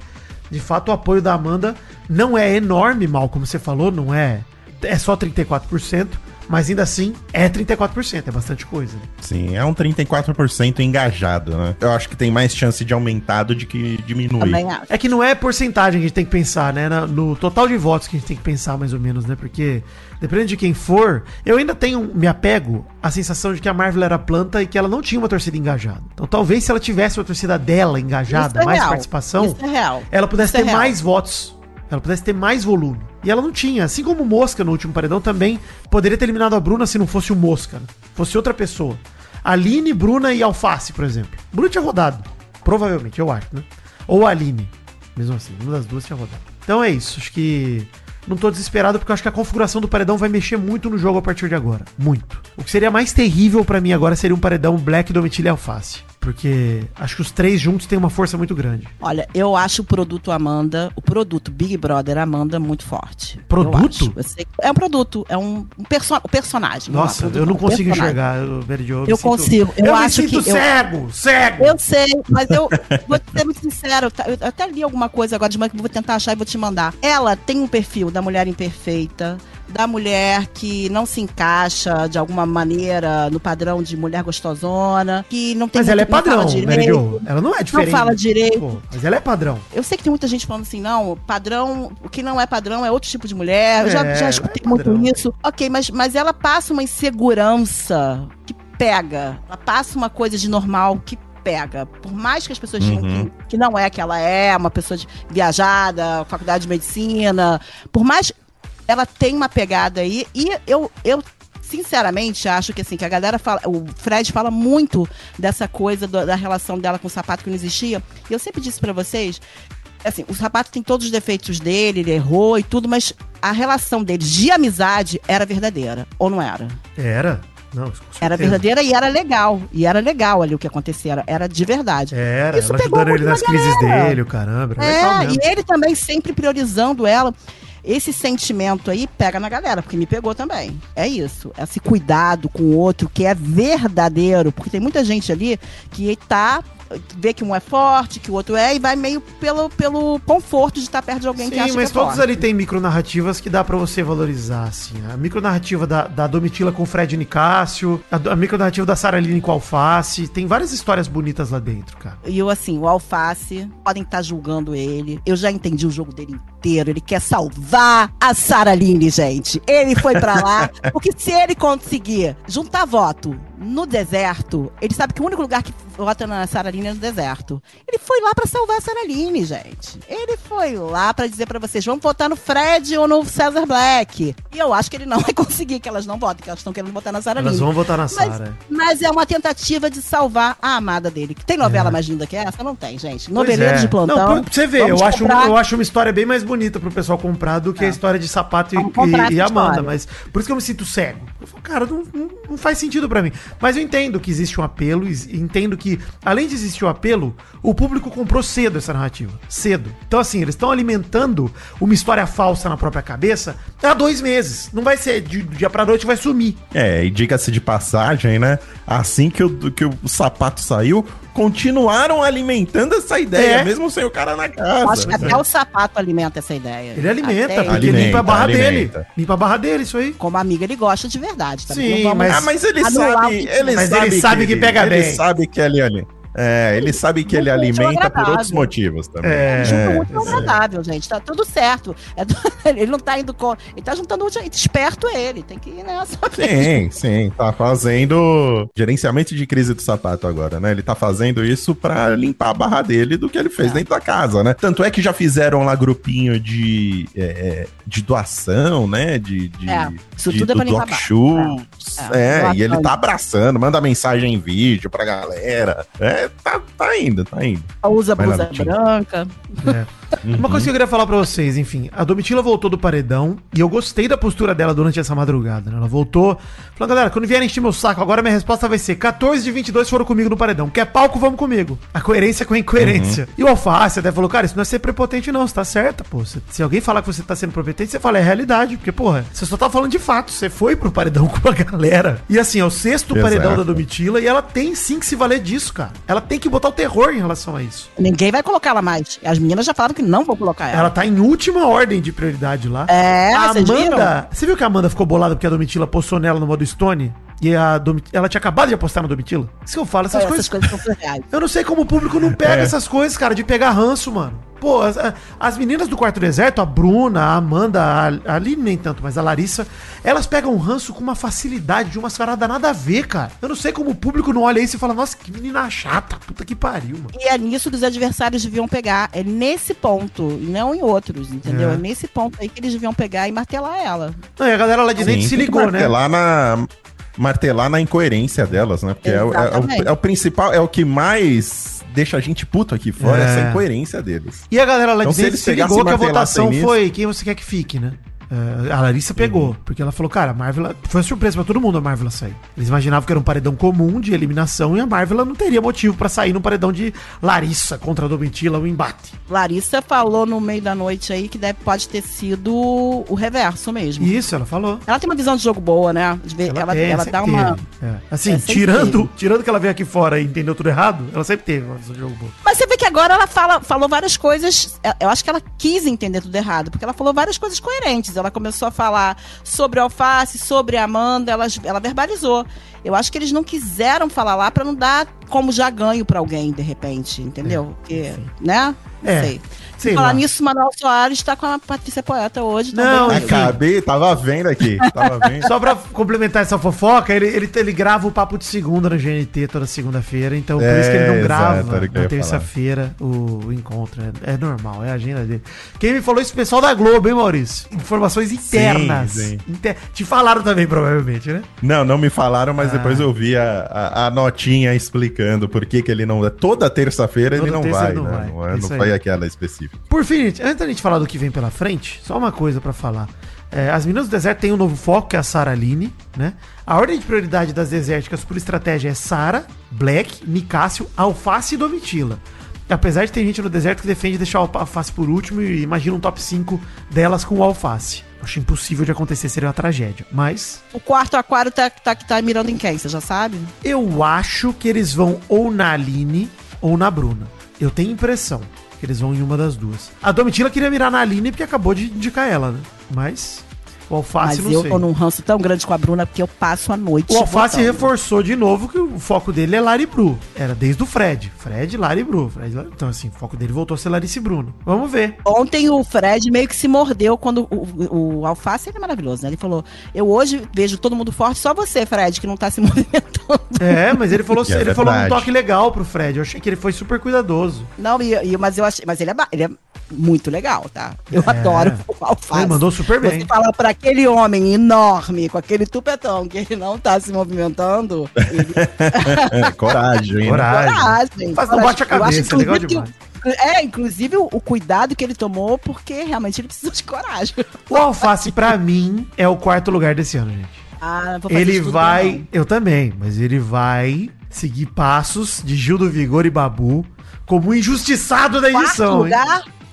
de fato, o apoio da Amanda não é enorme, mal, como você falou, não é. É só 34%. Mas ainda assim, é 34%, é bastante coisa. Sim, é um 34% engajado, né? Eu acho que tem mais chance de aumentar do de que diminuir. Também acho. É que não é porcentagem que a gente tem que pensar, né? No total de votos que a gente tem que pensar, mais ou menos, né? Porque, dependendo de quem for, eu ainda tenho, me apego à sensação de que a Marvel era planta e que ela não tinha uma torcida engajada. Então, talvez se ela tivesse uma torcida dela engajada, é mais real. participação, é real. ela pudesse Isso é ter real. mais votos. Ela pudesse ter mais volume. E ela não tinha. Assim como o Mosca no último paredão também poderia ter eliminado a Bruna se não fosse o Mosca. né? Fosse outra pessoa. Aline, Bruna e Alface, por exemplo. Bruna tinha rodado. Provavelmente, eu acho, né? Ou Aline. Mesmo assim, uma das duas tinha rodado. Então é isso. Acho que não tô desesperado porque eu acho que a configuração do paredão vai mexer muito no jogo a partir de agora. Muito. O que seria mais terrível pra mim agora seria um paredão Black, Domitila e Alface. Porque acho que os três juntos têm uma força muito grande. Olha, eu acho o produto Amanda, o produto Big Brother Amanda muito forte. Produto? Eu. Eu é um produto, é um, um perso personagem. Nossa, produto eu não não, consigo enxergar, eu, Jo, me Eu sinto- consigo, eu me acho sinto que eu- cego, cego. Eu sei, mas eu <laughs> vou ser muito sincero. tá? Eu até li alguma coisa agora de manhã que eu vou tentar achar e vou te mandar. Ela tem um perfil da mulher imperfeita, da mulher que não se encaixa de alguma maneira no padrão de mulher gostosona, que não tem Mas ela é muito- não fala padrão, direito. Ela não é diferente. fala direito. Pô, mas ela é padrão. Eu sei que tem muita gente falando assim, não, padrão, o que não é padrão é outro tipo de mulher. Eu já, É, já escutei é muito isso. Ok, mas, mas ela passa uma insegurança que pega. Ela passa uma coisa de normal que pega. Por mais que as pessoas digam Uhum. que, que não é que ela é, uma pessoa de- viajada, faculdade de medicina, por mais. Ela tem uma pegada aí e eu. eu Sinceramente, acho que assim, que a galera fala. O Fred fala muito dessa coisa do- da relação dela com o sapato que não existia. E eu sempre disse pra vocês assim, o sapato tem todos os defeitos dele, ele errou e tudo, mas a relação deles de amizade era verdadeira, ou não era? Era. Não, Era verdadeira e era legal. E era legal ali o que acontecia, era, de verdade. Era, Isso ela pegou ajudando ele nas na crises dele, o caramba. É, e ele também sempre priorizando ela. Esse sentimento aí pega na galera, porque me pegou também. É isso. Esse cuidado com o outro que é verdadeiro. Porque tem muita gente ali que tá. Vê que um é forte, que o outro é, e vai meio pelo, pelo conforto de estar perto de alguém que Sim, acha mas que é todos forte. ali têm micronarrativas que dá pra você valorizar, assim. A micronarrativa da, da Domitila com o Fred Nicásio, a, a micronarrativa da Sara Aline com o Alface. Tem várias histórias bonitas lá dentro, cara. E eu, assim, o Alface, podem estar julgando ele. Eu já entendi o jogo dele inteiro. Ele quer salvar a Saraline, gente. Ele foi pra lá, <laughs> porque se ele conseguir juntar voto no deserto, ele sabe que o único lugar que vota na Saraline é no deserto. Ele foi lá pra salvar a Saraline, gente. Ele foi lá pra dizer pra vocês, vamos votar no Fred ou no Cesar Black. E eu acho que ele não vai <laughs> conseguir que elas não votem, que elas estão querendo votar na Saraline. Elas vão votar na Sara. mas é uma tentativa de salvar a amada dele. Tem novela mais linda que essa? Não tem, gente. Noveleiro é. de plantão. Não, você Vamos eu acho, comprar. eu acho uma história bem mais bonita pro pessoal comprar do que a história de sapato e, e- e Amanda. Mas por isso que eu me sinto cego. Eu falo, cara, não, não- não faz sentido pra mim. Mas eu entendo que existe um apelo, e entendo que, além de existir o apelo, o público comprou cedo essa narrativa. Cedo. Então, assim, eles estão alimentando uma história falsa na própria cabeça há dois meses. Não vai ser de dia pra noite, vai sumir. É, e diga-se de passagem, né? Assim que que o sapato saiu, continuaram alimentando essa ideia, É. mesmo sem o cara na Eu casa. acho que até o sapato alimenta essa ideia. Ele alimenta, Até porque Alimenta, limpa a barra alimenta. dele. Limpa a barra dele, isso aí. Como amiga, ele gosta de verdade. Tá? Sim, mas- Ah, mas ele sabe, que- ele Mas sabe ele sabe que pega ele bem. sabe que ele ali. É, ele sabe que ele alimenta por outros motivos também. É. Junto muito agradável, gente. Tá tudo certo. É <laughs> ele não tá indo com. Ele tá juntando o gente. Esperto ele. Tem que <laughs> ir nessa. Sim, sim, tá fazendo gerenciamento de crise do sapato agora, né? Ele tá fazendo isso pra limpar a barra dele do que ele fez É. dentro da casa, né? Tanto é que já fizeram lá grupinho de, é, é, de doação, né? De, de, É, isso de- tudo é pra limpar. Shoes. É, É, é, e ele tá abraçando, manda mensagem em vídeo pra galera. É, tá, tá indo, tá indo. Usa Vai lá, blusa branca. É. Uma coisa que eu queria falar pra vocês, enfim, a Domitila voltou do paredão e eu gostei da postura dela durante essa madrugada, né? Ela voltou, falou, galera, quando vierem encher meu saco, agora minha resposta vai ser 14 de 22 foram comigo no paredão. Quer palco, vamos comigo. A coerência com a incoerência. E o Alface até falou, cara, isso não é ser prepotente não, você tá certa, pô. Se, se alguém falar que você tá sendo prepotente, você fala, é realidade, porque, porra, você só tá falando de fato, você foi pro paredão <laughs> com a galera. E assim, é o sexto Exato. paredão da Domitila e ela tem sim que se valer disso, cara. Ela tem que botar o terror em relação a isso. Ninguém vai colocar ela mais. As meninas já falaram que não vão colocar ela. Ela tá em última ordem de prioridade lá. É, a? Amanda. Você viu que a Amanda ficou bolada porque a Domitila postou nela no modo Stone? E a Domit- ela tinha acabado de apostar na Domitila? Isso que eu falo, essas, Essas coisas. coisas são surreais. <laughs> Eu não sei como o público não pega É. essas coisas, cara, de pegar ranço, mano. Pô, as, as meninas do quarto deserto, a Bruna, a Amanda, a, a Aline nem tanto, mas a Larissa, elas pegam ranço com uma facilidade de umas paradas nada a ver, cara. Eu não sei como o público não olha isso e fala, nossa, que menina chata, puta que pariu, mano. E é nisso que os adversários deviam pegar. É nesse ponto, e não em outros, entendeu? É. É, nesse ponto aí que eles deviam pegar e martelar ela. Não, e a galera lá de dentro se ligou, né? martelar na martelar na incoerência delas, né? Porque é, o- é o- é o principal, é o que mais deixa a gente puto aqui fora, É. essa incoerência deles. E a galera lá Então, de se dentro se pegassem ligou que a votação foi quem você quer que fique, né? É, a Larissa pegou, porque ela falou, cara, a Marvel foi uma surpresa pra todo mundo a Marvel sair. Eles imaginavam que era um paredão comum de eliminação e a Marvel não teria motivo pra sair num paredão de Larissa contra a Domitila, um embate. Larissa falou no meio da noite aí que deve, pode ter sido o reverso mesmo. Isso, ela falou. Ela tem uma visão de jogo boa, né? De ver- ela tem, ela dá uma. teve. É. Assim, É, tirando, teve. tirando que ela veio aqui fora e entendeu tudo errado, ela sempre teve uma visão de jogo boa. Mas você vê que agora ela fala, falou várias coisas. é, Eu acho que ela quis entender tudo errado, porque ela falou várias coisas coerentes. Ela começou a falar sobre alface, sobre Amanda, ela, ela verbalizou. Eu acho que eles não quiseram falar lá pra não dar como já ganho pra alguém, de repente, entendeu? Porque, né? Não É, sei. Se falar lá. nisso, Manuel Soares tá com a Patrícia Poeta hoje. Não, também. Acabei, tava vendo aqui. Tava vendo. <laughs> Só pra complementar essa fofoca, ele, ele, ele grava o papo de segunda no GNT toda segunda-feira, então por É, isso que ele não exato, grava na terça-feira o, o encontro. É, é normal, é a agenda dele. Quem me falou isso, o pessoal da Globo, hein, Maurício? Informações internas. sim. Inter- Te falaram também, provavelmente, né? Não, não me falaram, mas Ah. depois eu vi a, a, a notinha explicando por que, que ele não. Toda terça-feira ele não terça vai, ele não né? vai. Não, é- É não foi aquela específica. Por fim, gente, antes da gente falar do que vem pela frente, só uma coisa pra falar. É, as Meninas do Deserto têm um novo foco, que é a Sara Aline, né? A ordem de prioridade das desérticas por estratégia é Sara, Black, Nicásio, Alface e Domitila. Apesar de ter gente no deserto que defende deixar o Alface por último e imagina um top 5 delas com o Alface. Acho impossível de acontecer, seria uma tragédia. Mas O quarto aquário tá, tá, tá mirando em quem? Você já sabe? eu acho que eles vão ou na Aline ou na Bruna. Eu tenho impressão eles vão em uma das duas. A Domitila queria mirar na Aline porque acabou de indicar ela, né? Mas o Alface Mas não eu sei. tô num ranço tão grande com a Bruna porque eu passo a noite. O Alface votando. reforçou de novo que o foco dele é Lari Bru. Era desde o Fred. Fred, Lari Bru. Fred, Lari- Então, assim, o foco dele voltou a ser Larice Bruno. Vamos ver. Ontem o Fred meio que se mordeu quando o, o, o Alface ele é maravilhoso, né? Ele falou: Eu hoje vejo todo mundo forte, só você, Fred, que não tá se <laughs> movimentando. É, mas ele falou, <laughs> é ele falou um toque legal pro Fred. Eu achei que ele foi super cuidadoso. Não, e, e- mas eu achei. Mas ele é, ele é muito legal, tá? Eu É. adoro o Alface. Ele mandou super bem. Você falar pra aquele homem enorme, com aquele tupetão, que ele não tá se movimentando, ele É, <laughs> coragem, né? Coragem. coragem. Faz- não coragem. bate a Eu acho, cabeça, é legal demais. É, inclusive o, o cuidado que ele tomou, porque realmente ele precisou de coragem. O Alface, pra mim, é o quarto lugar desse ano, gente. Ah, não vou fazer Ele vai. não. Eu também, mas ele vai seguir passos de Gil do Vigor e Babu como injustiçado da Quarto edição. hein?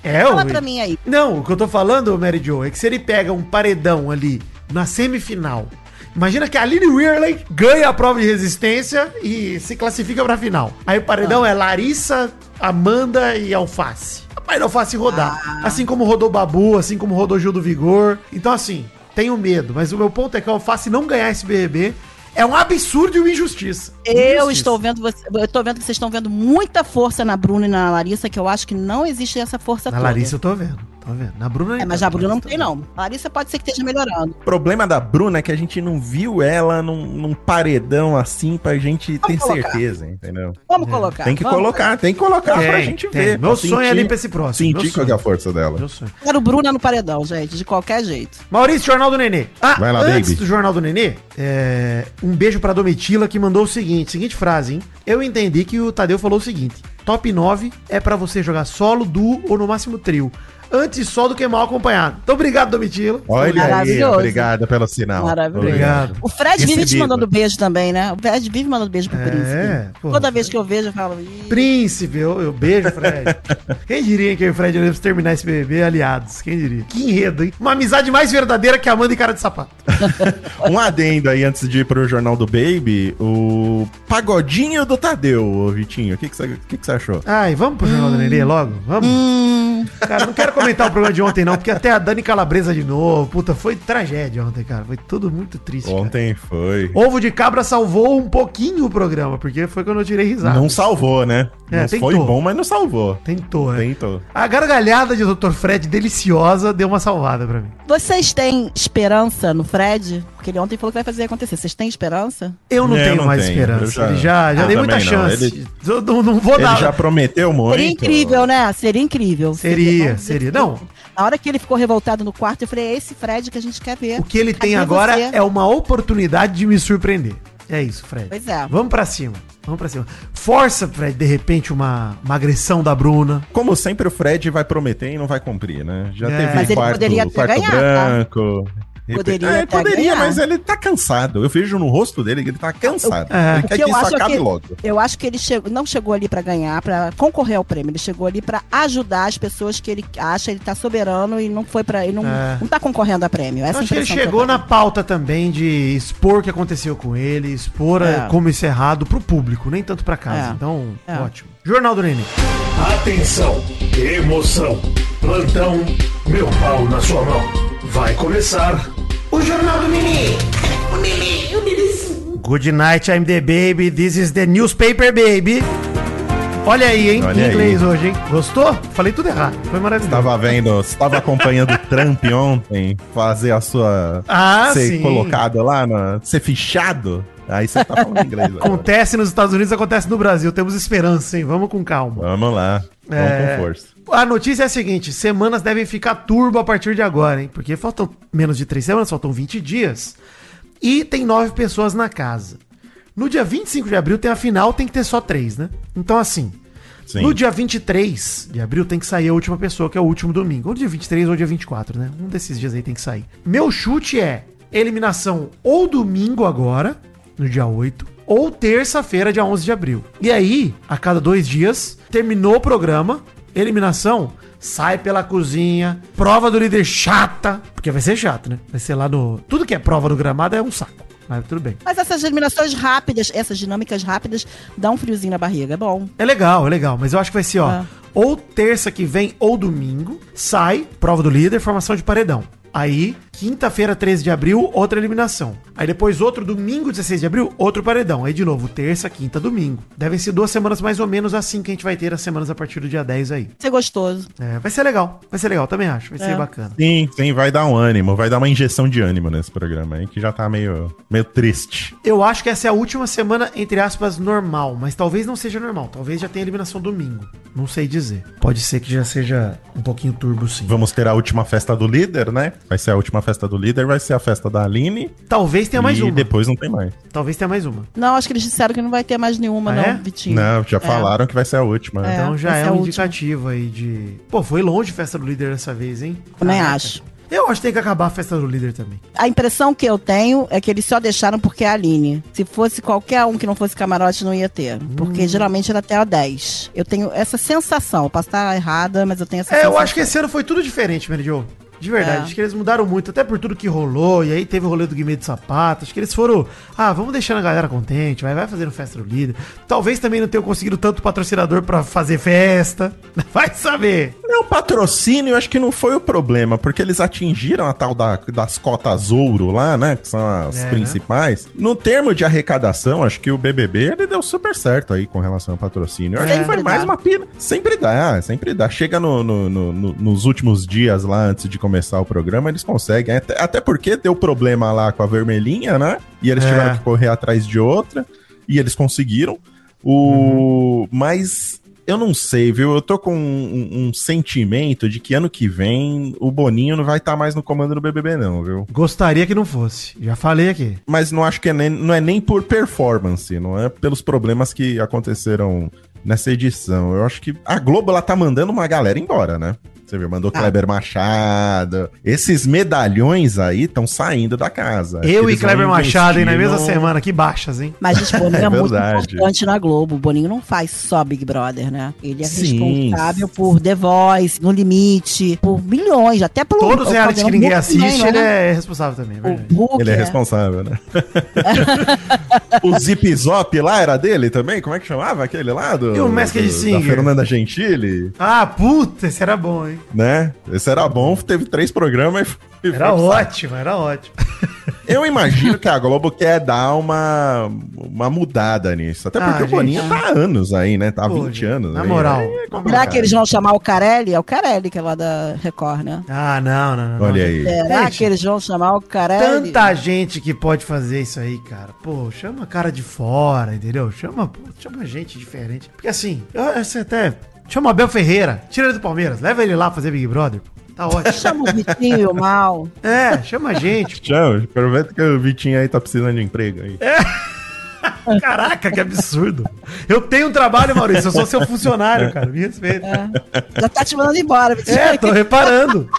É, Fala o- pra mim aí. Não, o que eu tô falando, Mary Jo, é que se ele pega um paredão ali na semifinal. Imagina que a Aline Weirley ganha a prova de resistência e se classifica pra final. Aí o paredão é Larissa, Amanda e Alface. Rapaz, Alface rodar. Assim como rodou Babu, assim como rodou Gil do Vigor. Então, assim, tenho medo. Mas o meu ponto é que a Alface não ganhar esse BBB é um absurdo e uma injustiça. Eu Injustiça. estou vendo você, eu tô vendo que vocês estão vendo muita força na Bruna e na Larissa, que eu acho que não existe essa força Na Larissa eu tô vendo. Tô vendo. Na Bruna É, mas na a Bruna não tem, não. A Larissa pode ser que esteja melhorando. O problema da Bruna é que a gente não viu ela num, num paredão assim pra gente ter colocar. certeza, entendeu? Vamos colocar. Tem que vamos. colocar, tem que colocar Tem, pra gente tem. ver. Meu sonho é sentir- ali pra esse próximo. Sentir qual é a força dela. Meu sonho. Quero Bruna no paredão, gente, de qualquer jeito. Maurício, Jornal do Nenê. Ah, Vai lá, antes baby. do Jornal do Nenê, é, um beijo pra Domitila que mandou o seguinte, seguinte frase, hein? Eu entendi que o Tadeu falou o seguinte, top 9 é pra você jogar solo, duo ou no máximo trio. Antes só do que mal acompanhado. Então obrigado, Domitila. Olha aí, Maravilhoso. obrigado pelo sinal. Maravilhoso. Obrigado. O Fred vive te Recebido. mandando beijo também, né? O Fred vive mandando beijo pro É, príncipe. pô. Toda vez que eu vejo, eu falo. "Ih, Príncipe, eu, eu beijo, Fred. <laughs> Quem diria que eu e o Fred iremos terminar esse BBB aliados? Quem diria? Que enredo, hein? Uma amizade mais verdadeira que Amanda e cara de sapato. <laughs> Um adendo aí antes de ir pro Jornal do Baby, o pagodinho do Tadeu, ô Vitinho. O que que você que que você achou? Ai, vamos pro Jornal do Nenê logo? Vamos? Hum, Cara, não quero comentar o programa de ontem, não, porque até a Dani Calabresa de novo. Puta, foi tragédia ontem, cara. Foi tudo muito triste. cara. Ontem foi. Ovo de cabra salvou um pouquinho o programa, porque foi quando eu tirei risada. Não salvou, né? É, não tentou. foi bom, mas não salvou. Tentou, né? Tentou. A gargalhada de Dr. Fred, deliciosa, deu uma salvada pra mim. vocês têm esperança no Fred? Porque ele ontem falou que vai fazer acontecer. Vocês têm esperança? Eu não É, tenho não mais tenho. esperança. Eu já- Ele já, já dei muita não. chance. Ele- Eu não, não vou Ele dar. já prometeu muito. Seria incrível, né? Seria incrível. Seria, seria. que- Não. Na hora que ele ficou revoltado no quarto, eu falei, é esse Fred que a gente quer ver. O que ele tem Cadê agora você? é uma oportunidade de me surpreender. É isso, Fred. Pois é. Vamos pra cima. Vamos pra cima. Força, Fred, de repente, uma, uma agressão da Bruna. Como sempre, o Fred vai prometer e não vai cumprir, né? Já É. teve Mas ele quarto, poderia ter quarto ganhado, tá? Poderia é, poderia, mas ele tá cansado. Eu vejo no rosto dele que ele tá cansado. É. Ele O quer que que eu isso acho é acabe que- logo. Eu acho que ele chegou, não chegou ali pra ganhar, pra concorrer ao prêmio. Ele chegou ali pra ajudar as pessoas que ele acha ele tá soberano e não foi para ele não, É. não tá concorrendo a prêmio. Eu Essa acho que ele chegou eu na pauta também de expor o que aconteceu com ele, expor É. eh, como isso é errado pro público, nem tanto pra casa. É. Então, É. ótimo. Jornal do Nenê. Atenção, emoção, plantão, meu pau na sua mão. Vai começar o Jornal do Mimi. O Mimi, o Mimizinho. Good night, I'm the baby. This is the newspaper, baby. Olha aí, hein? Olha em aí. inglês hoje, hein? Gostou? Falei tudo errado. Foi maravilhoso. Tava vendo, você tava acompanhando o Trump ontem fazer a sua. Ah, ser sim. colocado lá, na, ser fichado. Aí você tá falando inglês agora. Acontece nos Estados Unidos, acontece no Brasil. Temos esperança, hein? Vamos com calma. Vamos lá. Vamos É. com força. A notícia é a seguinte: semanas devem ficar turbo a partir de agora, hein? Porque faltam menos de três semanas, faltam 20 dias. E tem nove pessoas na casa. No dia 25 de abril tem a final, tem que ter só três, né? Então, assim, Sim. no dia 23 de abril tem que sair a última pessoa, que é o último domingo. Ou dia 23 ou dia 24, né? Um desses dias aí tem que sair. Meu chute é eliminação ou domingo agora, no dia 8, ou terça-feira, dia 11 de abril. E aí, a cada dois dias, terminou o programa, eliminação, sai pela cozinha, prova do líder chata, porque vai ser chato, né? Vai ser lá no... Tudo que é prova do gramado é um saco. Mas tudo bem. Mas essas eliminações rápidas, essas dinâmicas rápidas, dão um friozinho na barriga. É bom. É legal, é legal, mas eu acho que vai ser, ó, Ah. ou terça que vem ou domingo, sai, prova do líder, formação de paredão. Aí, quinta-feira, 13 de abril, outra eliminação. Aí depois outro domingo, 16 de abril, outro paredão. Aí de novo, terça, quinta, domingo. Devem ser duas semanas mais ou menos assim que a gente vai ter as semanas a partir do dia 10 aí. Ser gostoso. É, vai ser legal, vai ser legal, também acho, vai ser É. bacana. Sim, sim, vai dar um ânimo, vai dar uma injeção de ânimo nesse programa aí, que já tá meio, meio triste. Eu acho que essa é a última semana, entre aspas, normal, mas talvez não seja normal. Talvez já tenha eliminação domingo. Não sei dizer. Pode ser que já seja um pouquinho turbo, sim. Vamos ter a última festa do líder, né? Vai ser a última festa do líder, vai ser a festa da Aline. Talvez tenha mais e uma. depois não tem mais. Talvez tenha mais uma. Não, acho que eles disseram que não vai ter mais nenhuma, Ah, não, é? Vitinho. Não, já É. falaram que vai ser a última. É. Então já é um última. indicativo aí de. Pô, foi longe a festa do líder dessa vez, hein? Também Caraca. acho. Eu acho que tem que acabar a festa do líder também. A impressão que eu tenho é que eles só deixaram porque é a Aline. Se fosse qualquer um que não fosse camarote, não ia ter. Hum. Porque geralmente era até a 10. Eu tenho essa sensação. Eu posso estar errada, mas eu tenho essa É, sensação. eu acho que esse ano foi tudo diferente, Mary Jo. De verdade, É. acho que eles mudaram muito, até por tudo que rolou, e aí teve o rolê do Guimê de Sapato, acho que eles foram, ah, vamos deixando a galera contente, vai, vai fazendo festa do líder. Talvez também não tenham conseguido tanto patrocinador pra fazer festa, <laughs> vai saber. Não, patrocínio eu acho que não foi o problema, porque eles atingiram a tal da- das cotas ouro lá, né? Que são as É, principais. No termo de arrecadação, acho que o BBB ele deu super certo aí com relação ao patrocínio. Eu acho que Sempre foi mais dá. uma pira. Sempre dá, sempre dá. Chega no- no- no- no- nos últimos dias lá, antes de começar o programa, eles conseguem. Até, até porque deu problema lá com a vermelhinha, né? E eles É. tiveram que correr atrás de outra. E eles conseguiram. O... Mas eu não sei, viu? Eu tô com um, um sentimento de que ano que vem o Boninho não vai estar mais no comando do BBB, não, viu? Gostaria que não fosse, já falei aqui. Mas não acho que é nem, não é nem por performance, não é pelos problemas que aconteceram nessa edição. Eu acho que a Globo ela tá mandando uma galera embora, né? Você viu, mandou Ah. Kleber Machado. Esses medalhões aí estão saindo da casa. Eu e Kleber Machado, hein, na mesma no- semana, que baixas, hein? Mas gente, Boninho <laughs> é, É muito importante na Globo. O Boninho não faz só Big Brother, né? Ele é Sim. responsável por The Voice, No Limite, por milhões, até pelo... Todos os realities que ninguém assiste, né? ele é responsável também, é O verdade. Hulk, Ele é é. responsável, né? <laughs> o Zip Zop lá era dele também? Como é que chamava aquele lá? Do, E o Masked Singer? Da Fernanda Gentili, Ah, puta, esse era bom, hein? Né? Esse era bom, teve três programas e foi Era ótimo, era ótimo. Eu imagino que a Globo quer dar uma, uma mudada nisso. Até Ah, porque o gente. Boninho tá há anos aí, né? Tá há Pô, 20 gente, anos. na aí, moral. né? É Será que eles vão chamar o Carelli? É o Carelli que é lá da Record, né? Ah, não, não, não. não. Olha aí. Será Gente, que eles vão chamar o Carelli? Tanta gente que pode fazer isso aí, cara. Pô, chama a cara de fora, entendeu? Chama, pô, chama gente diferente. Porque assim, eu, eu até. Chama o Abel Ferreira, tira ele do Palmeiras, leva ele lá fazer Big Brother. Tá ótimo. Chama o Vitinho mal. <laughs> É, chama a gente. Tchau, aproveita que o Vitinho aí tá precisando de emprego aí. <laughs> Caraca, que absurdo. Eu tenho um trabalho, Maurício. Eu sou seu funcionário, cara. Me respeita. É. Já tá te mandando embora. Vitinho. É, tô reparando.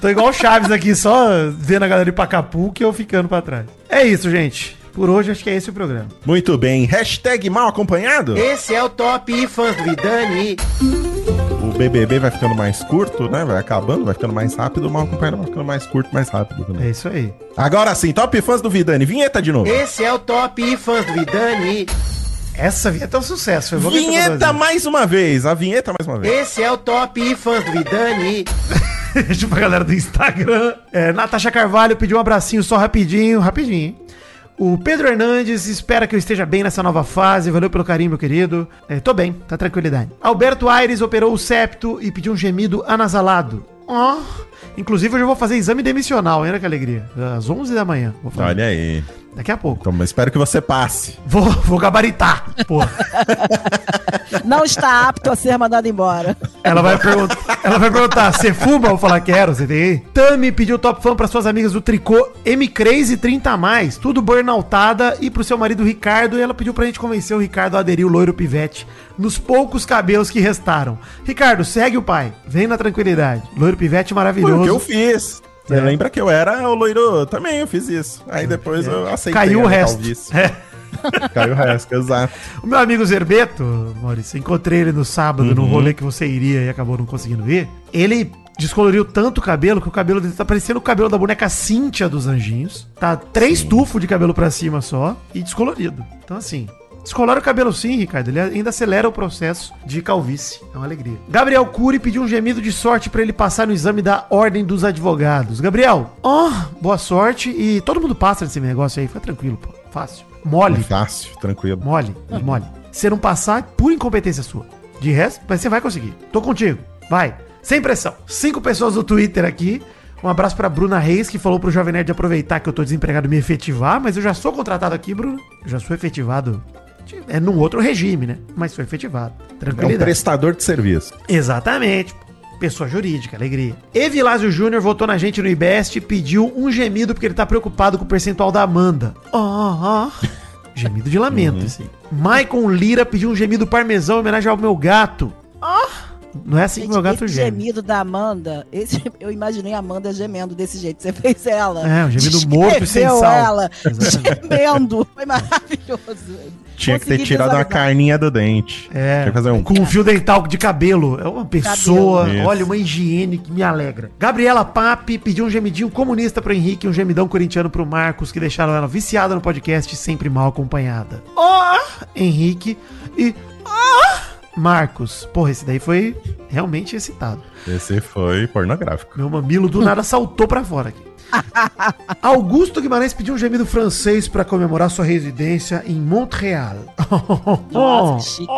Tô igual o Chaves aqui, só vendo a galera ir pra Acapulco e eu ficando pra trás. É isso, gente. Por hoje, acho que é esse o programa. Muito bem. Hashtag mal acompanhado. Esse é o Top Fãs do Vidani. O BBB vai ficando mais curto, né? Vai acabando, vai ficando mais rápido. O mal acompanhado vai ficando mais curto, mais rápido também. É isso aí. Agora sim, Top Fãs do Vidani. Vinheta de novo. Esse é o Top Fãs do Vidani. Essa vinheta é um sucesso. Eu vou Vinheta mais uma vez. A vinheta mais uma vez. Esse é o Top Fãs do Vidani. <laughs> Deixa pra galera do Instagram. É, Natasha Carvalho pediu um abracinho só rapidinho, rapidinho. hein? O Pedro Hernandes espera que eu esteja bem nessa nova fase. Valeu pelo carinho, meu querido. É, tô bem, tá tranquilidade. Alberto Aires operou o septo e pediu um gemido anasalado. Inclusive, eu já vou fazer exame demissional, hein? Olha que alegria. Às 11 da manhã. Vou fazer. Olha aí. Daqui a pouco. Então, mas espero que você passe. Vou, vou gabaritar. Porra. <laughs> Não está apto a ser mandado embora. Ela vai, perguntar, ela vai perguntar, você fuma? Eu vou falar, quero, você tem aí? Tami pediu top fã para suas amigas do tricô M-Crazy 30 a mais, tudo burnoutada, e pro seu marido Ricardo, e ela pediu pra gente convencer o Ricardo a aderir o loiro pivete nos poucos cabelos que restaram. Ricardo, segue o pai, vem na tranquilidade. Loiro pivete Foi maravilhoso. o que eu fiz. É. lembra que eu era o loiro também, eu fiz isso. Aí depois eu aceitei. Caiu o resto. É. <laughs> Caiu o resto, exato. O meu amigo Zerbeto, Maurício, encontrei ele no sábado, no rolê que você iria e acabou não conseguindo ir. Ele descoloriu tanto o cabelo que o cabelo dele tá parecendo o cabelo da boneca Cíntia dos Anjinhos. Tá três tufos de cabelo pra cima só e descolorido. Então, assim. Descolora o cabelo sim, Ricardo. Ele ainda acelera o processo de calvície. É uma alegria. Gabriel Cury pediu um gemido de sorte pra ele passar no exame da Ordem dos Advogados. Gabriel, ó, boa sorte. E todo mundo passa nesse negócio aí. Fica tranquilo, pô. Fácil. Mole. É Fácil, tranquilo. Mole, mole. Se não passar, por incompetência sua. De resto, mas você vai conseguir. Tô contigo. Vai. Sem pressão. Cinco pessoas no Twitter aqui. Um abraço pra Bruna Reis, que falou pro Jovem Nerd aproveitar que eu tô desempregado e me efetivar, mas eu já sou contratado aqui, Bruna. Eu já sou efetivado. É num outro regime, né? Mas sou efetivado. É um Tranquilidade. prestador de serviço. Exatamente. Pessoa jurídica, alegria. Evilásio Júnior votou na gente no IBEST e pediu um gemido porque ele tá preocupado com o percentual da Amanda. Ó, ó. Gemido de lamento, esse aí. Maicon Lira pediu um gemido parmesão em homenagem ao meu gato. Não é assim que Gente, meu gato esse geme. gemido da Amanda, esse, eu imaginei a Amanda gemendo desse jeito. Você fez ela. É, um gemido morto e sem sal. ela Exatamente. gemendo. Foi maravilhoso. Tinha que ter Consegui tirado visualizar. carninha do dente. É, Tinha que fazer um. com um fio dental de cabelo. É uma pessoa, Cabelo. olha, uma higiene que me alegra. Gabriela Pape pediu um gemidinho comunista pro Henrique e um gemidão corintiano pro Marcos, que deixaram ela viciada no podcast, sempre mal acompanhada. Ó, Henrique e ó, Marcos. Porra, esse daí foi realmente excitado. Esse foi pornográfico. Meu mamilo do nada saltou pra fora aqui. <laughs> Augusto Guimarães pediu um gemido francês pra comemorar sua residência em Montreal. Nossa, que <laughs> chique.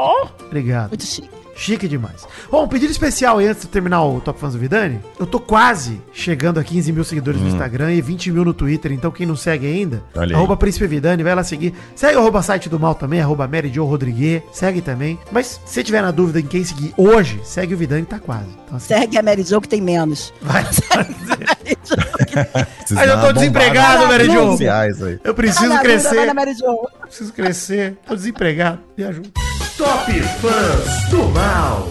Obrigado. Muito chique. Chique demais. Bom, um pedido especial aí antes de terminar o Top Fãs do Vidani. Eu tô quase chegando a 15 mil seguidores no Instagram e 20 mil no Twitter. Então quem não segue ainda, Olha arroba Príncipe Vidani, vai lá seguir. Segue o arroba site do mal também, arroba Mary Jo Rodrigues. Segue também. Mas se tiver na dúvida em quem seguir hoje, segue o Vidani que tá quase. Então, assim, Segue a Mary Jo que tem menos. vai. <laughs> <laughs> Mas eu tô desempregado, Mary Jo. Eu preciso crescer. Preciso crescer. Tô desempregado. Me ajuda. Top Fãs do Mal.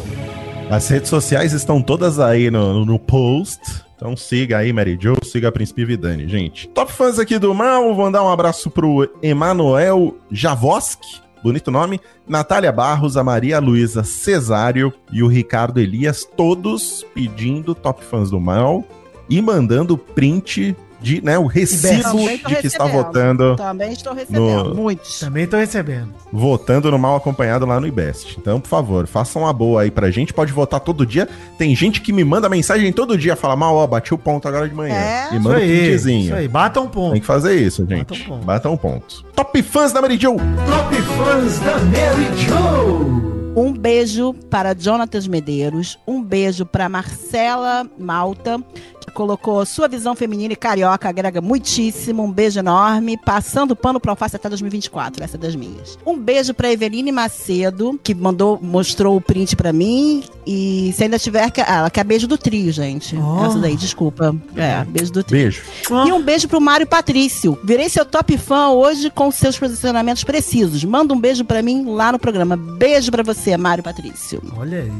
As redes sociais estão todas aí no, no post. Então siga aí, Mary Jo, siga a Príncipe Vidani, gente. Top fãs aqui do mal, vou mandar um abraço pro Emanuel Javoski, bonito nome, Natália Barros, a Maria Luísa Cesário e o Ricardo Elias, todos pedindo top fãs do mal e mandando print de, né, o recibo de que está votando, Também estou recebendo. No- Muitos. Também tô recebendo. votando no mal acompanhado lá no IBEST. Então, por favor, façam uma boa aí pra gente, pode votar todo dia. Tem gente que me manda mensagem todo dia, fala, mal, ó, bati o ponto agora de manhã. É. E Isso manda um aí, printzinho. isso aí. Bata um ponto. Tem que fazer isso, Bata gente. um ponto. Bata um ponto. Top fãs da Mary Jo. Top Fãs da Mary Jo. Um beijo para Jonatas Medeiros, um beijo para Marcela Malta, colocou sua visão feminina e carioca agrega muitíssimo. Um beijo enorme. Passando pano pro alface até 2024. Essa é das minhas. Um beijo pra Eveline Macedo, que mandou, mostrou o print pra mim. E se ainda tiver. que- Ah, ela quer beijo do trio, gente. Oh. Essa daí, desculpa. É, beijo do trio. Beijo. E um beijo pro Mário Patrício. Virei seu top fã hoje com seus posicionamentos precisos. Manda um beijo pra mim lá no programa. Beijo pra você, Mário Patrício. Olha aí.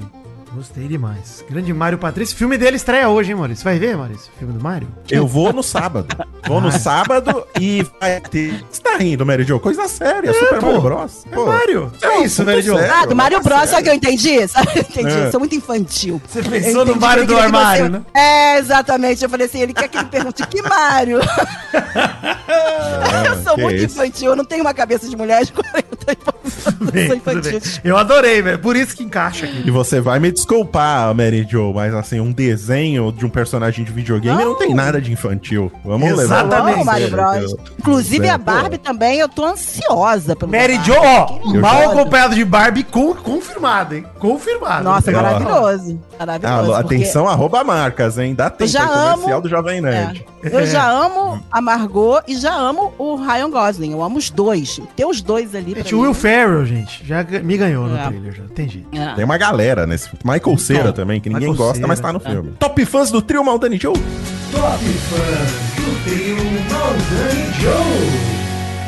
Gostei demais. Grande Mário Patrício. Filme dele estreia hoje, hein, Maurício? Vai ver, Maurício? Filme do Mário? Eu vou no sábado. Vou no sábado e vai ter. Você tá rindo, Mary Jo? Coisa séria, Super pô. Mario Bros. É Mário. é É um isso, Mary Jo. sério. Ah, do Mário fala Bros, sabe o que eu entendi? Sabe? <laughs> Eu entendi. É. Eu sou muito infantil. Você pensou no Mário que do que armário, você- né? É, exatamente. Eu falei assim, ele quer que ele pergunte que Mário? <laughs> eu sou que muito isso. infantil, eu não tenho uma cabeça de mulher de 40 e poucos anos. Eu sou infantil. Eu adorei, velho. Por isso que encaixa aqui. E você vai me desculpar, Mary Jo, mas assim, um desenho de um personagem de videogame não, tem nada de infantil. Vamos levar. Exatamente. Bros. eu- Inclusive É, a Barbie também, eu tô ansiosa pelo Mary. Jo, ó, não mal acompanhado de Barbie, con- confirmado, hein? Confirmado. Nossa, maravilhoso. Maravilhoso. Ah, porque atenção, arroba marcas, hein? Dá tempo. já é comercial amo- do Jovem Nerd. É. Eu já <laughs> amo a Margot e já amo o Ryan Gosling. Eu amo os dois. Ter os dois ali Gente, o Will. Ferrell, gente, já me ganhou no É. trailer, já. Tem jeito. É. Tem uma galera nesse. Michael Cera também, que ninguém Michael gosta, Cera. mas tá no filme. Top fãs do trio Maldani Joe. Top fãs do trio Maldani Joe.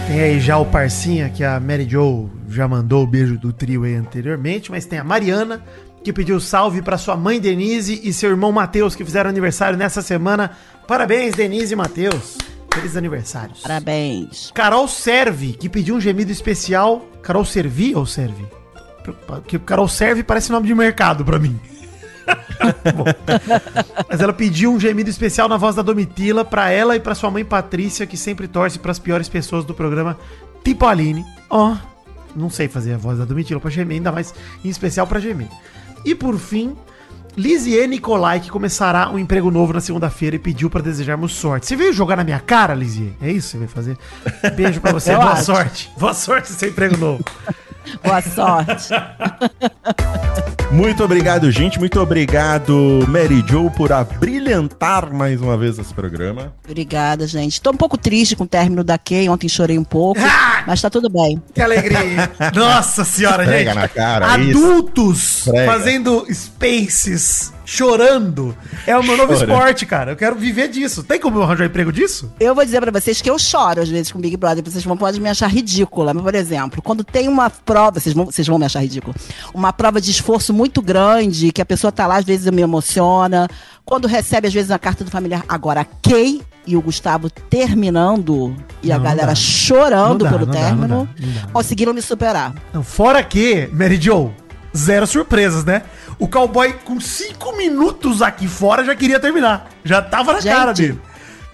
Tem aí já o parcinha que a Mary Jo já mandou o beijo do trio aí anteriormente, mas tem a Mariana que pediu salve pra sua mãe Denise e seu irmão Matheus que fizeram aniversário nessa semana. Parabéns, Denise e Matheus. Feliz aniversários. Parabéns. Carol Serve, que pediu um gemido especial. Carol Servi ou Serve? Porque Carol Serve parece nome de mercado pra mim. <laughs> Mas ela pediu um gemido especial na voz da Domitila pra ela e pra sua mãe Patrícia, que sempre torce pras piores pessoas do programa, tipo a Aline. Ó, não sei fazer a voz da Domitila pra gemer, ainda mais em especial pra gemer. E por fim, Lizie Nicolai, que começará um emprego novo na segunda-feira e pediu pra desejarmos sorte. Você veio jogar na minha cara, Lizie? É isso que você veio fazer? Beijo pra você, <laughs> boa acho. sorte. Boa sorte no seu emprego novo. Boa sorte. <laughs> Muito obrigado, gente. Muito obrigado, Mary Jo, por abrilhantar mais uma vez esse programa. Obrigada, gente. Tô um pouco triste com o término da Kay. Ontem chorei um pouco. mas tá tudo bem. Que alegria. <laughs> Nossa senhora, Esfrega gente. na cara, Adultos Esfrega. fazendo spaces, chorando. É o meu novo Chorando. esporte, cara. Eu quero viver disso. Tem como eu arranjar emprego disso? Eu vou dizer pra vocês que eu choro às vezes com Big Brother. Vocês vão, podem me achar ridícula. Mas, por exemplo, quando tem uma prova, vocês vão, vocês vão me achar ridícula. Uma prova de esforço muito grande, que a pessoa tá lá, às vezes eu me emociona. Quando recebe, às vezes, a carta do familiar. Agora, a Kay e o Gustavo terminando e a Não, não galera dá. chorando Não dá, pelo não término, não dá, não dá. conseguiram me superar. Não, fora que, Mary Jo, zero surpresas, né? O cowboy, com cinco minutos aqui fora, já queria terminar. Já tava na Gente, cara dele.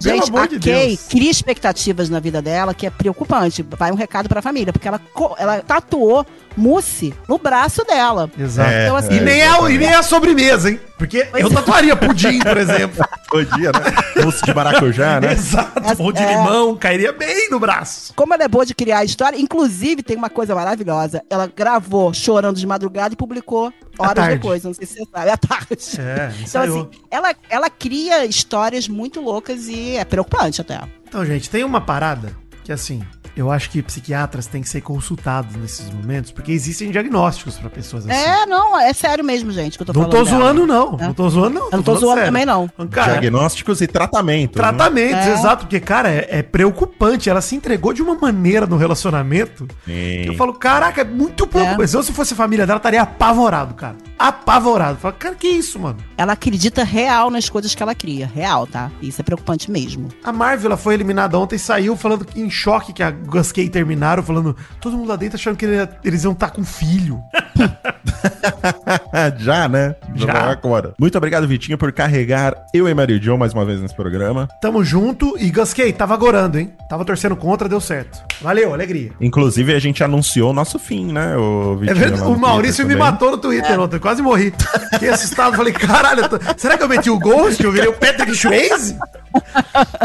Pelo Gente, amor de Kay Deus. cria expectativas na vida dela que é preocupante. Vai um recado pra família, porque ela, ela tatuou mousse no braço dela. Exato. É, Então, assim, E nem, é, e nem é a sobremesa, hein? Porque eu tatuaria pudim, por exemplo. <laughs> Podia, né? Mousse de maracujá, né? Exato. Essa- Pão de é. limão, cairia bem no braço. Como ela é boa de criar história, inclusive tem uma coisa maravilhosa. Ela gravou chorando de madrugada e publicou horas depois. Não sei se você sabe, à tarde. É, Então, assim, ela, ela cria histórias muito loucas e é preocupante até. Então, gente, tem uma parada que, assim, eu acho que psiquiatras têm que ser consultados nesses momentos, porque existem diagnósticos pra pessoas assim. É, não, é sério mesmo, gente, que eu tô não falando. tô dela. zoando, não. É. Não tô zoando, não. Eu não tô falando zoando sério. também, não. Cara, Diagnósticos e tratamentos. né? tratamentos, É. exato. Porque, cara, é, é preocupante. Ela se entregou de uma maneira no relacionamento. Sim. que Eu falo, caraca, é muito preocupante. Se eu se fosse a família dela, estaria apavorado, cara. Apavorado. Falo, cara, que isso, mano? Ela acredita real nas coisas que ela cria. Real, tá? Isso é preocupante mesmo. A Marvel ela foi eliminada ontem e saiu falando que em choque que a Guskay terminaram, falando todo mundo lá dentro achando que ele- eles iam estar com filho. <laughs> Já, né? Já. Agora. Muito obrigado, Vitinho, por carregar eu e Mary Jo mais uma vez nesse programa. Tamo junto e Guskay, tava gorando, hein? Tava torcendo contra, deu certo. Valeu, alegria. Inclusive, a gente anunciou o nosso fim, né? O, É Vitinho, verdade, lá no o Maurício me matou no Twitter ontem, quase morri. Fiquei assustado, falei, caralho, tô- será que eu meti o Ghost? Eu virei o Patrick Swayze?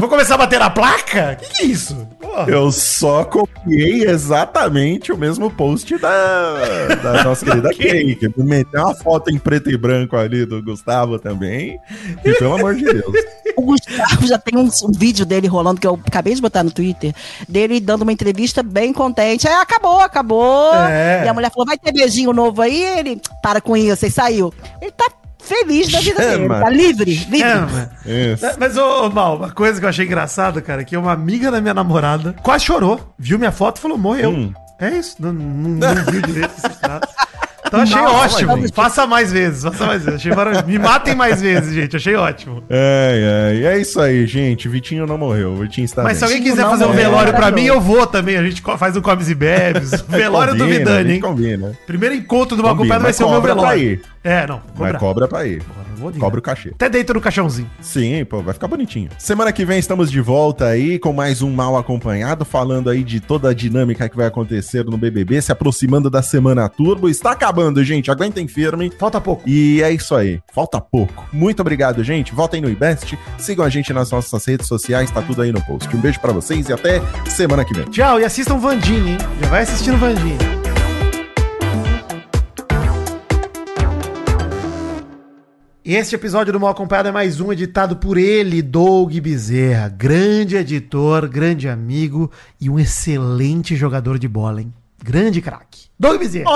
Vou começar a bater na placa? Que que é isso? Porra. Eu só copiei exatamente o mesmo post da, da <laughs> nossa querida Kay, que meteu uma foto em preto e branco ali do Gustavo também. E pelo amor de Deus. <laughs> O Gustavo já tem um, um vídeo dele rolando, que eu acabei de botar no Twitter, dele dando uma entrevista bem contente. Aí acabou, acabou. É. E a mulher falou: vai ter beijinho novo aí? Ele, para com isso, aí saiu. Ele tá feliz da vida dele, Chama. tá livre, livre. É, mano. Isso. Mas, ô, ô, Mal, uma coisa que eu achei engraçada, cara, que uma amiga da minha namorada quase chorou. Viu minha foto e falou, morreu. Hum. É isso, não, não, não viu direito. Então <laughs> achei Nossa, ótimo. mas- Faça mais vezes, faça mais vezes. Achei maravilhoso. Me matem mais vezes, gente. Achei ótimo. É, é, é isso aí, gente. Vitinho não morreu. O Vitinho está Mas se bem. alguém quiser não, fazer um velório é, pra mim, não. eu vou também. A gente faz um comes e bebes. <laughs> Velório do Combina, Vidani, a gente hein? Combina. Primeiro encontro do acompanhada vai ser o meu pra velório. É, não. Mas Cobra. cobra pra ir. Cobra o cachê. Até deito no caixãozinho. Sim, pô, vai ficar bonitinho. Semana que vem estamos de volta aí com mais um Mal Acompanhado, falando aí de toda a dinâmica que vai acontecer no BBB, se aproximando da Semana Turbo. Está acabando, gente, aguentem firme. Falta pouco. E é isso aí, falta pouco. Muito obrigado, gente. Votem no IBEST, sigam a gente nas nossas redes sociais, tá tudo aí no post. Um beijo pra vocês e até semana que vem. Tchau, e assistam Vandinha, hein? Já vai assistindo Vandinha. Este episódio do Mal Acompanhado é mais um editado por ele, Doug Bezerra, grande editor, grande amigo e um excelente jogador de bola, hein? Grande craque. Doug Bezerra.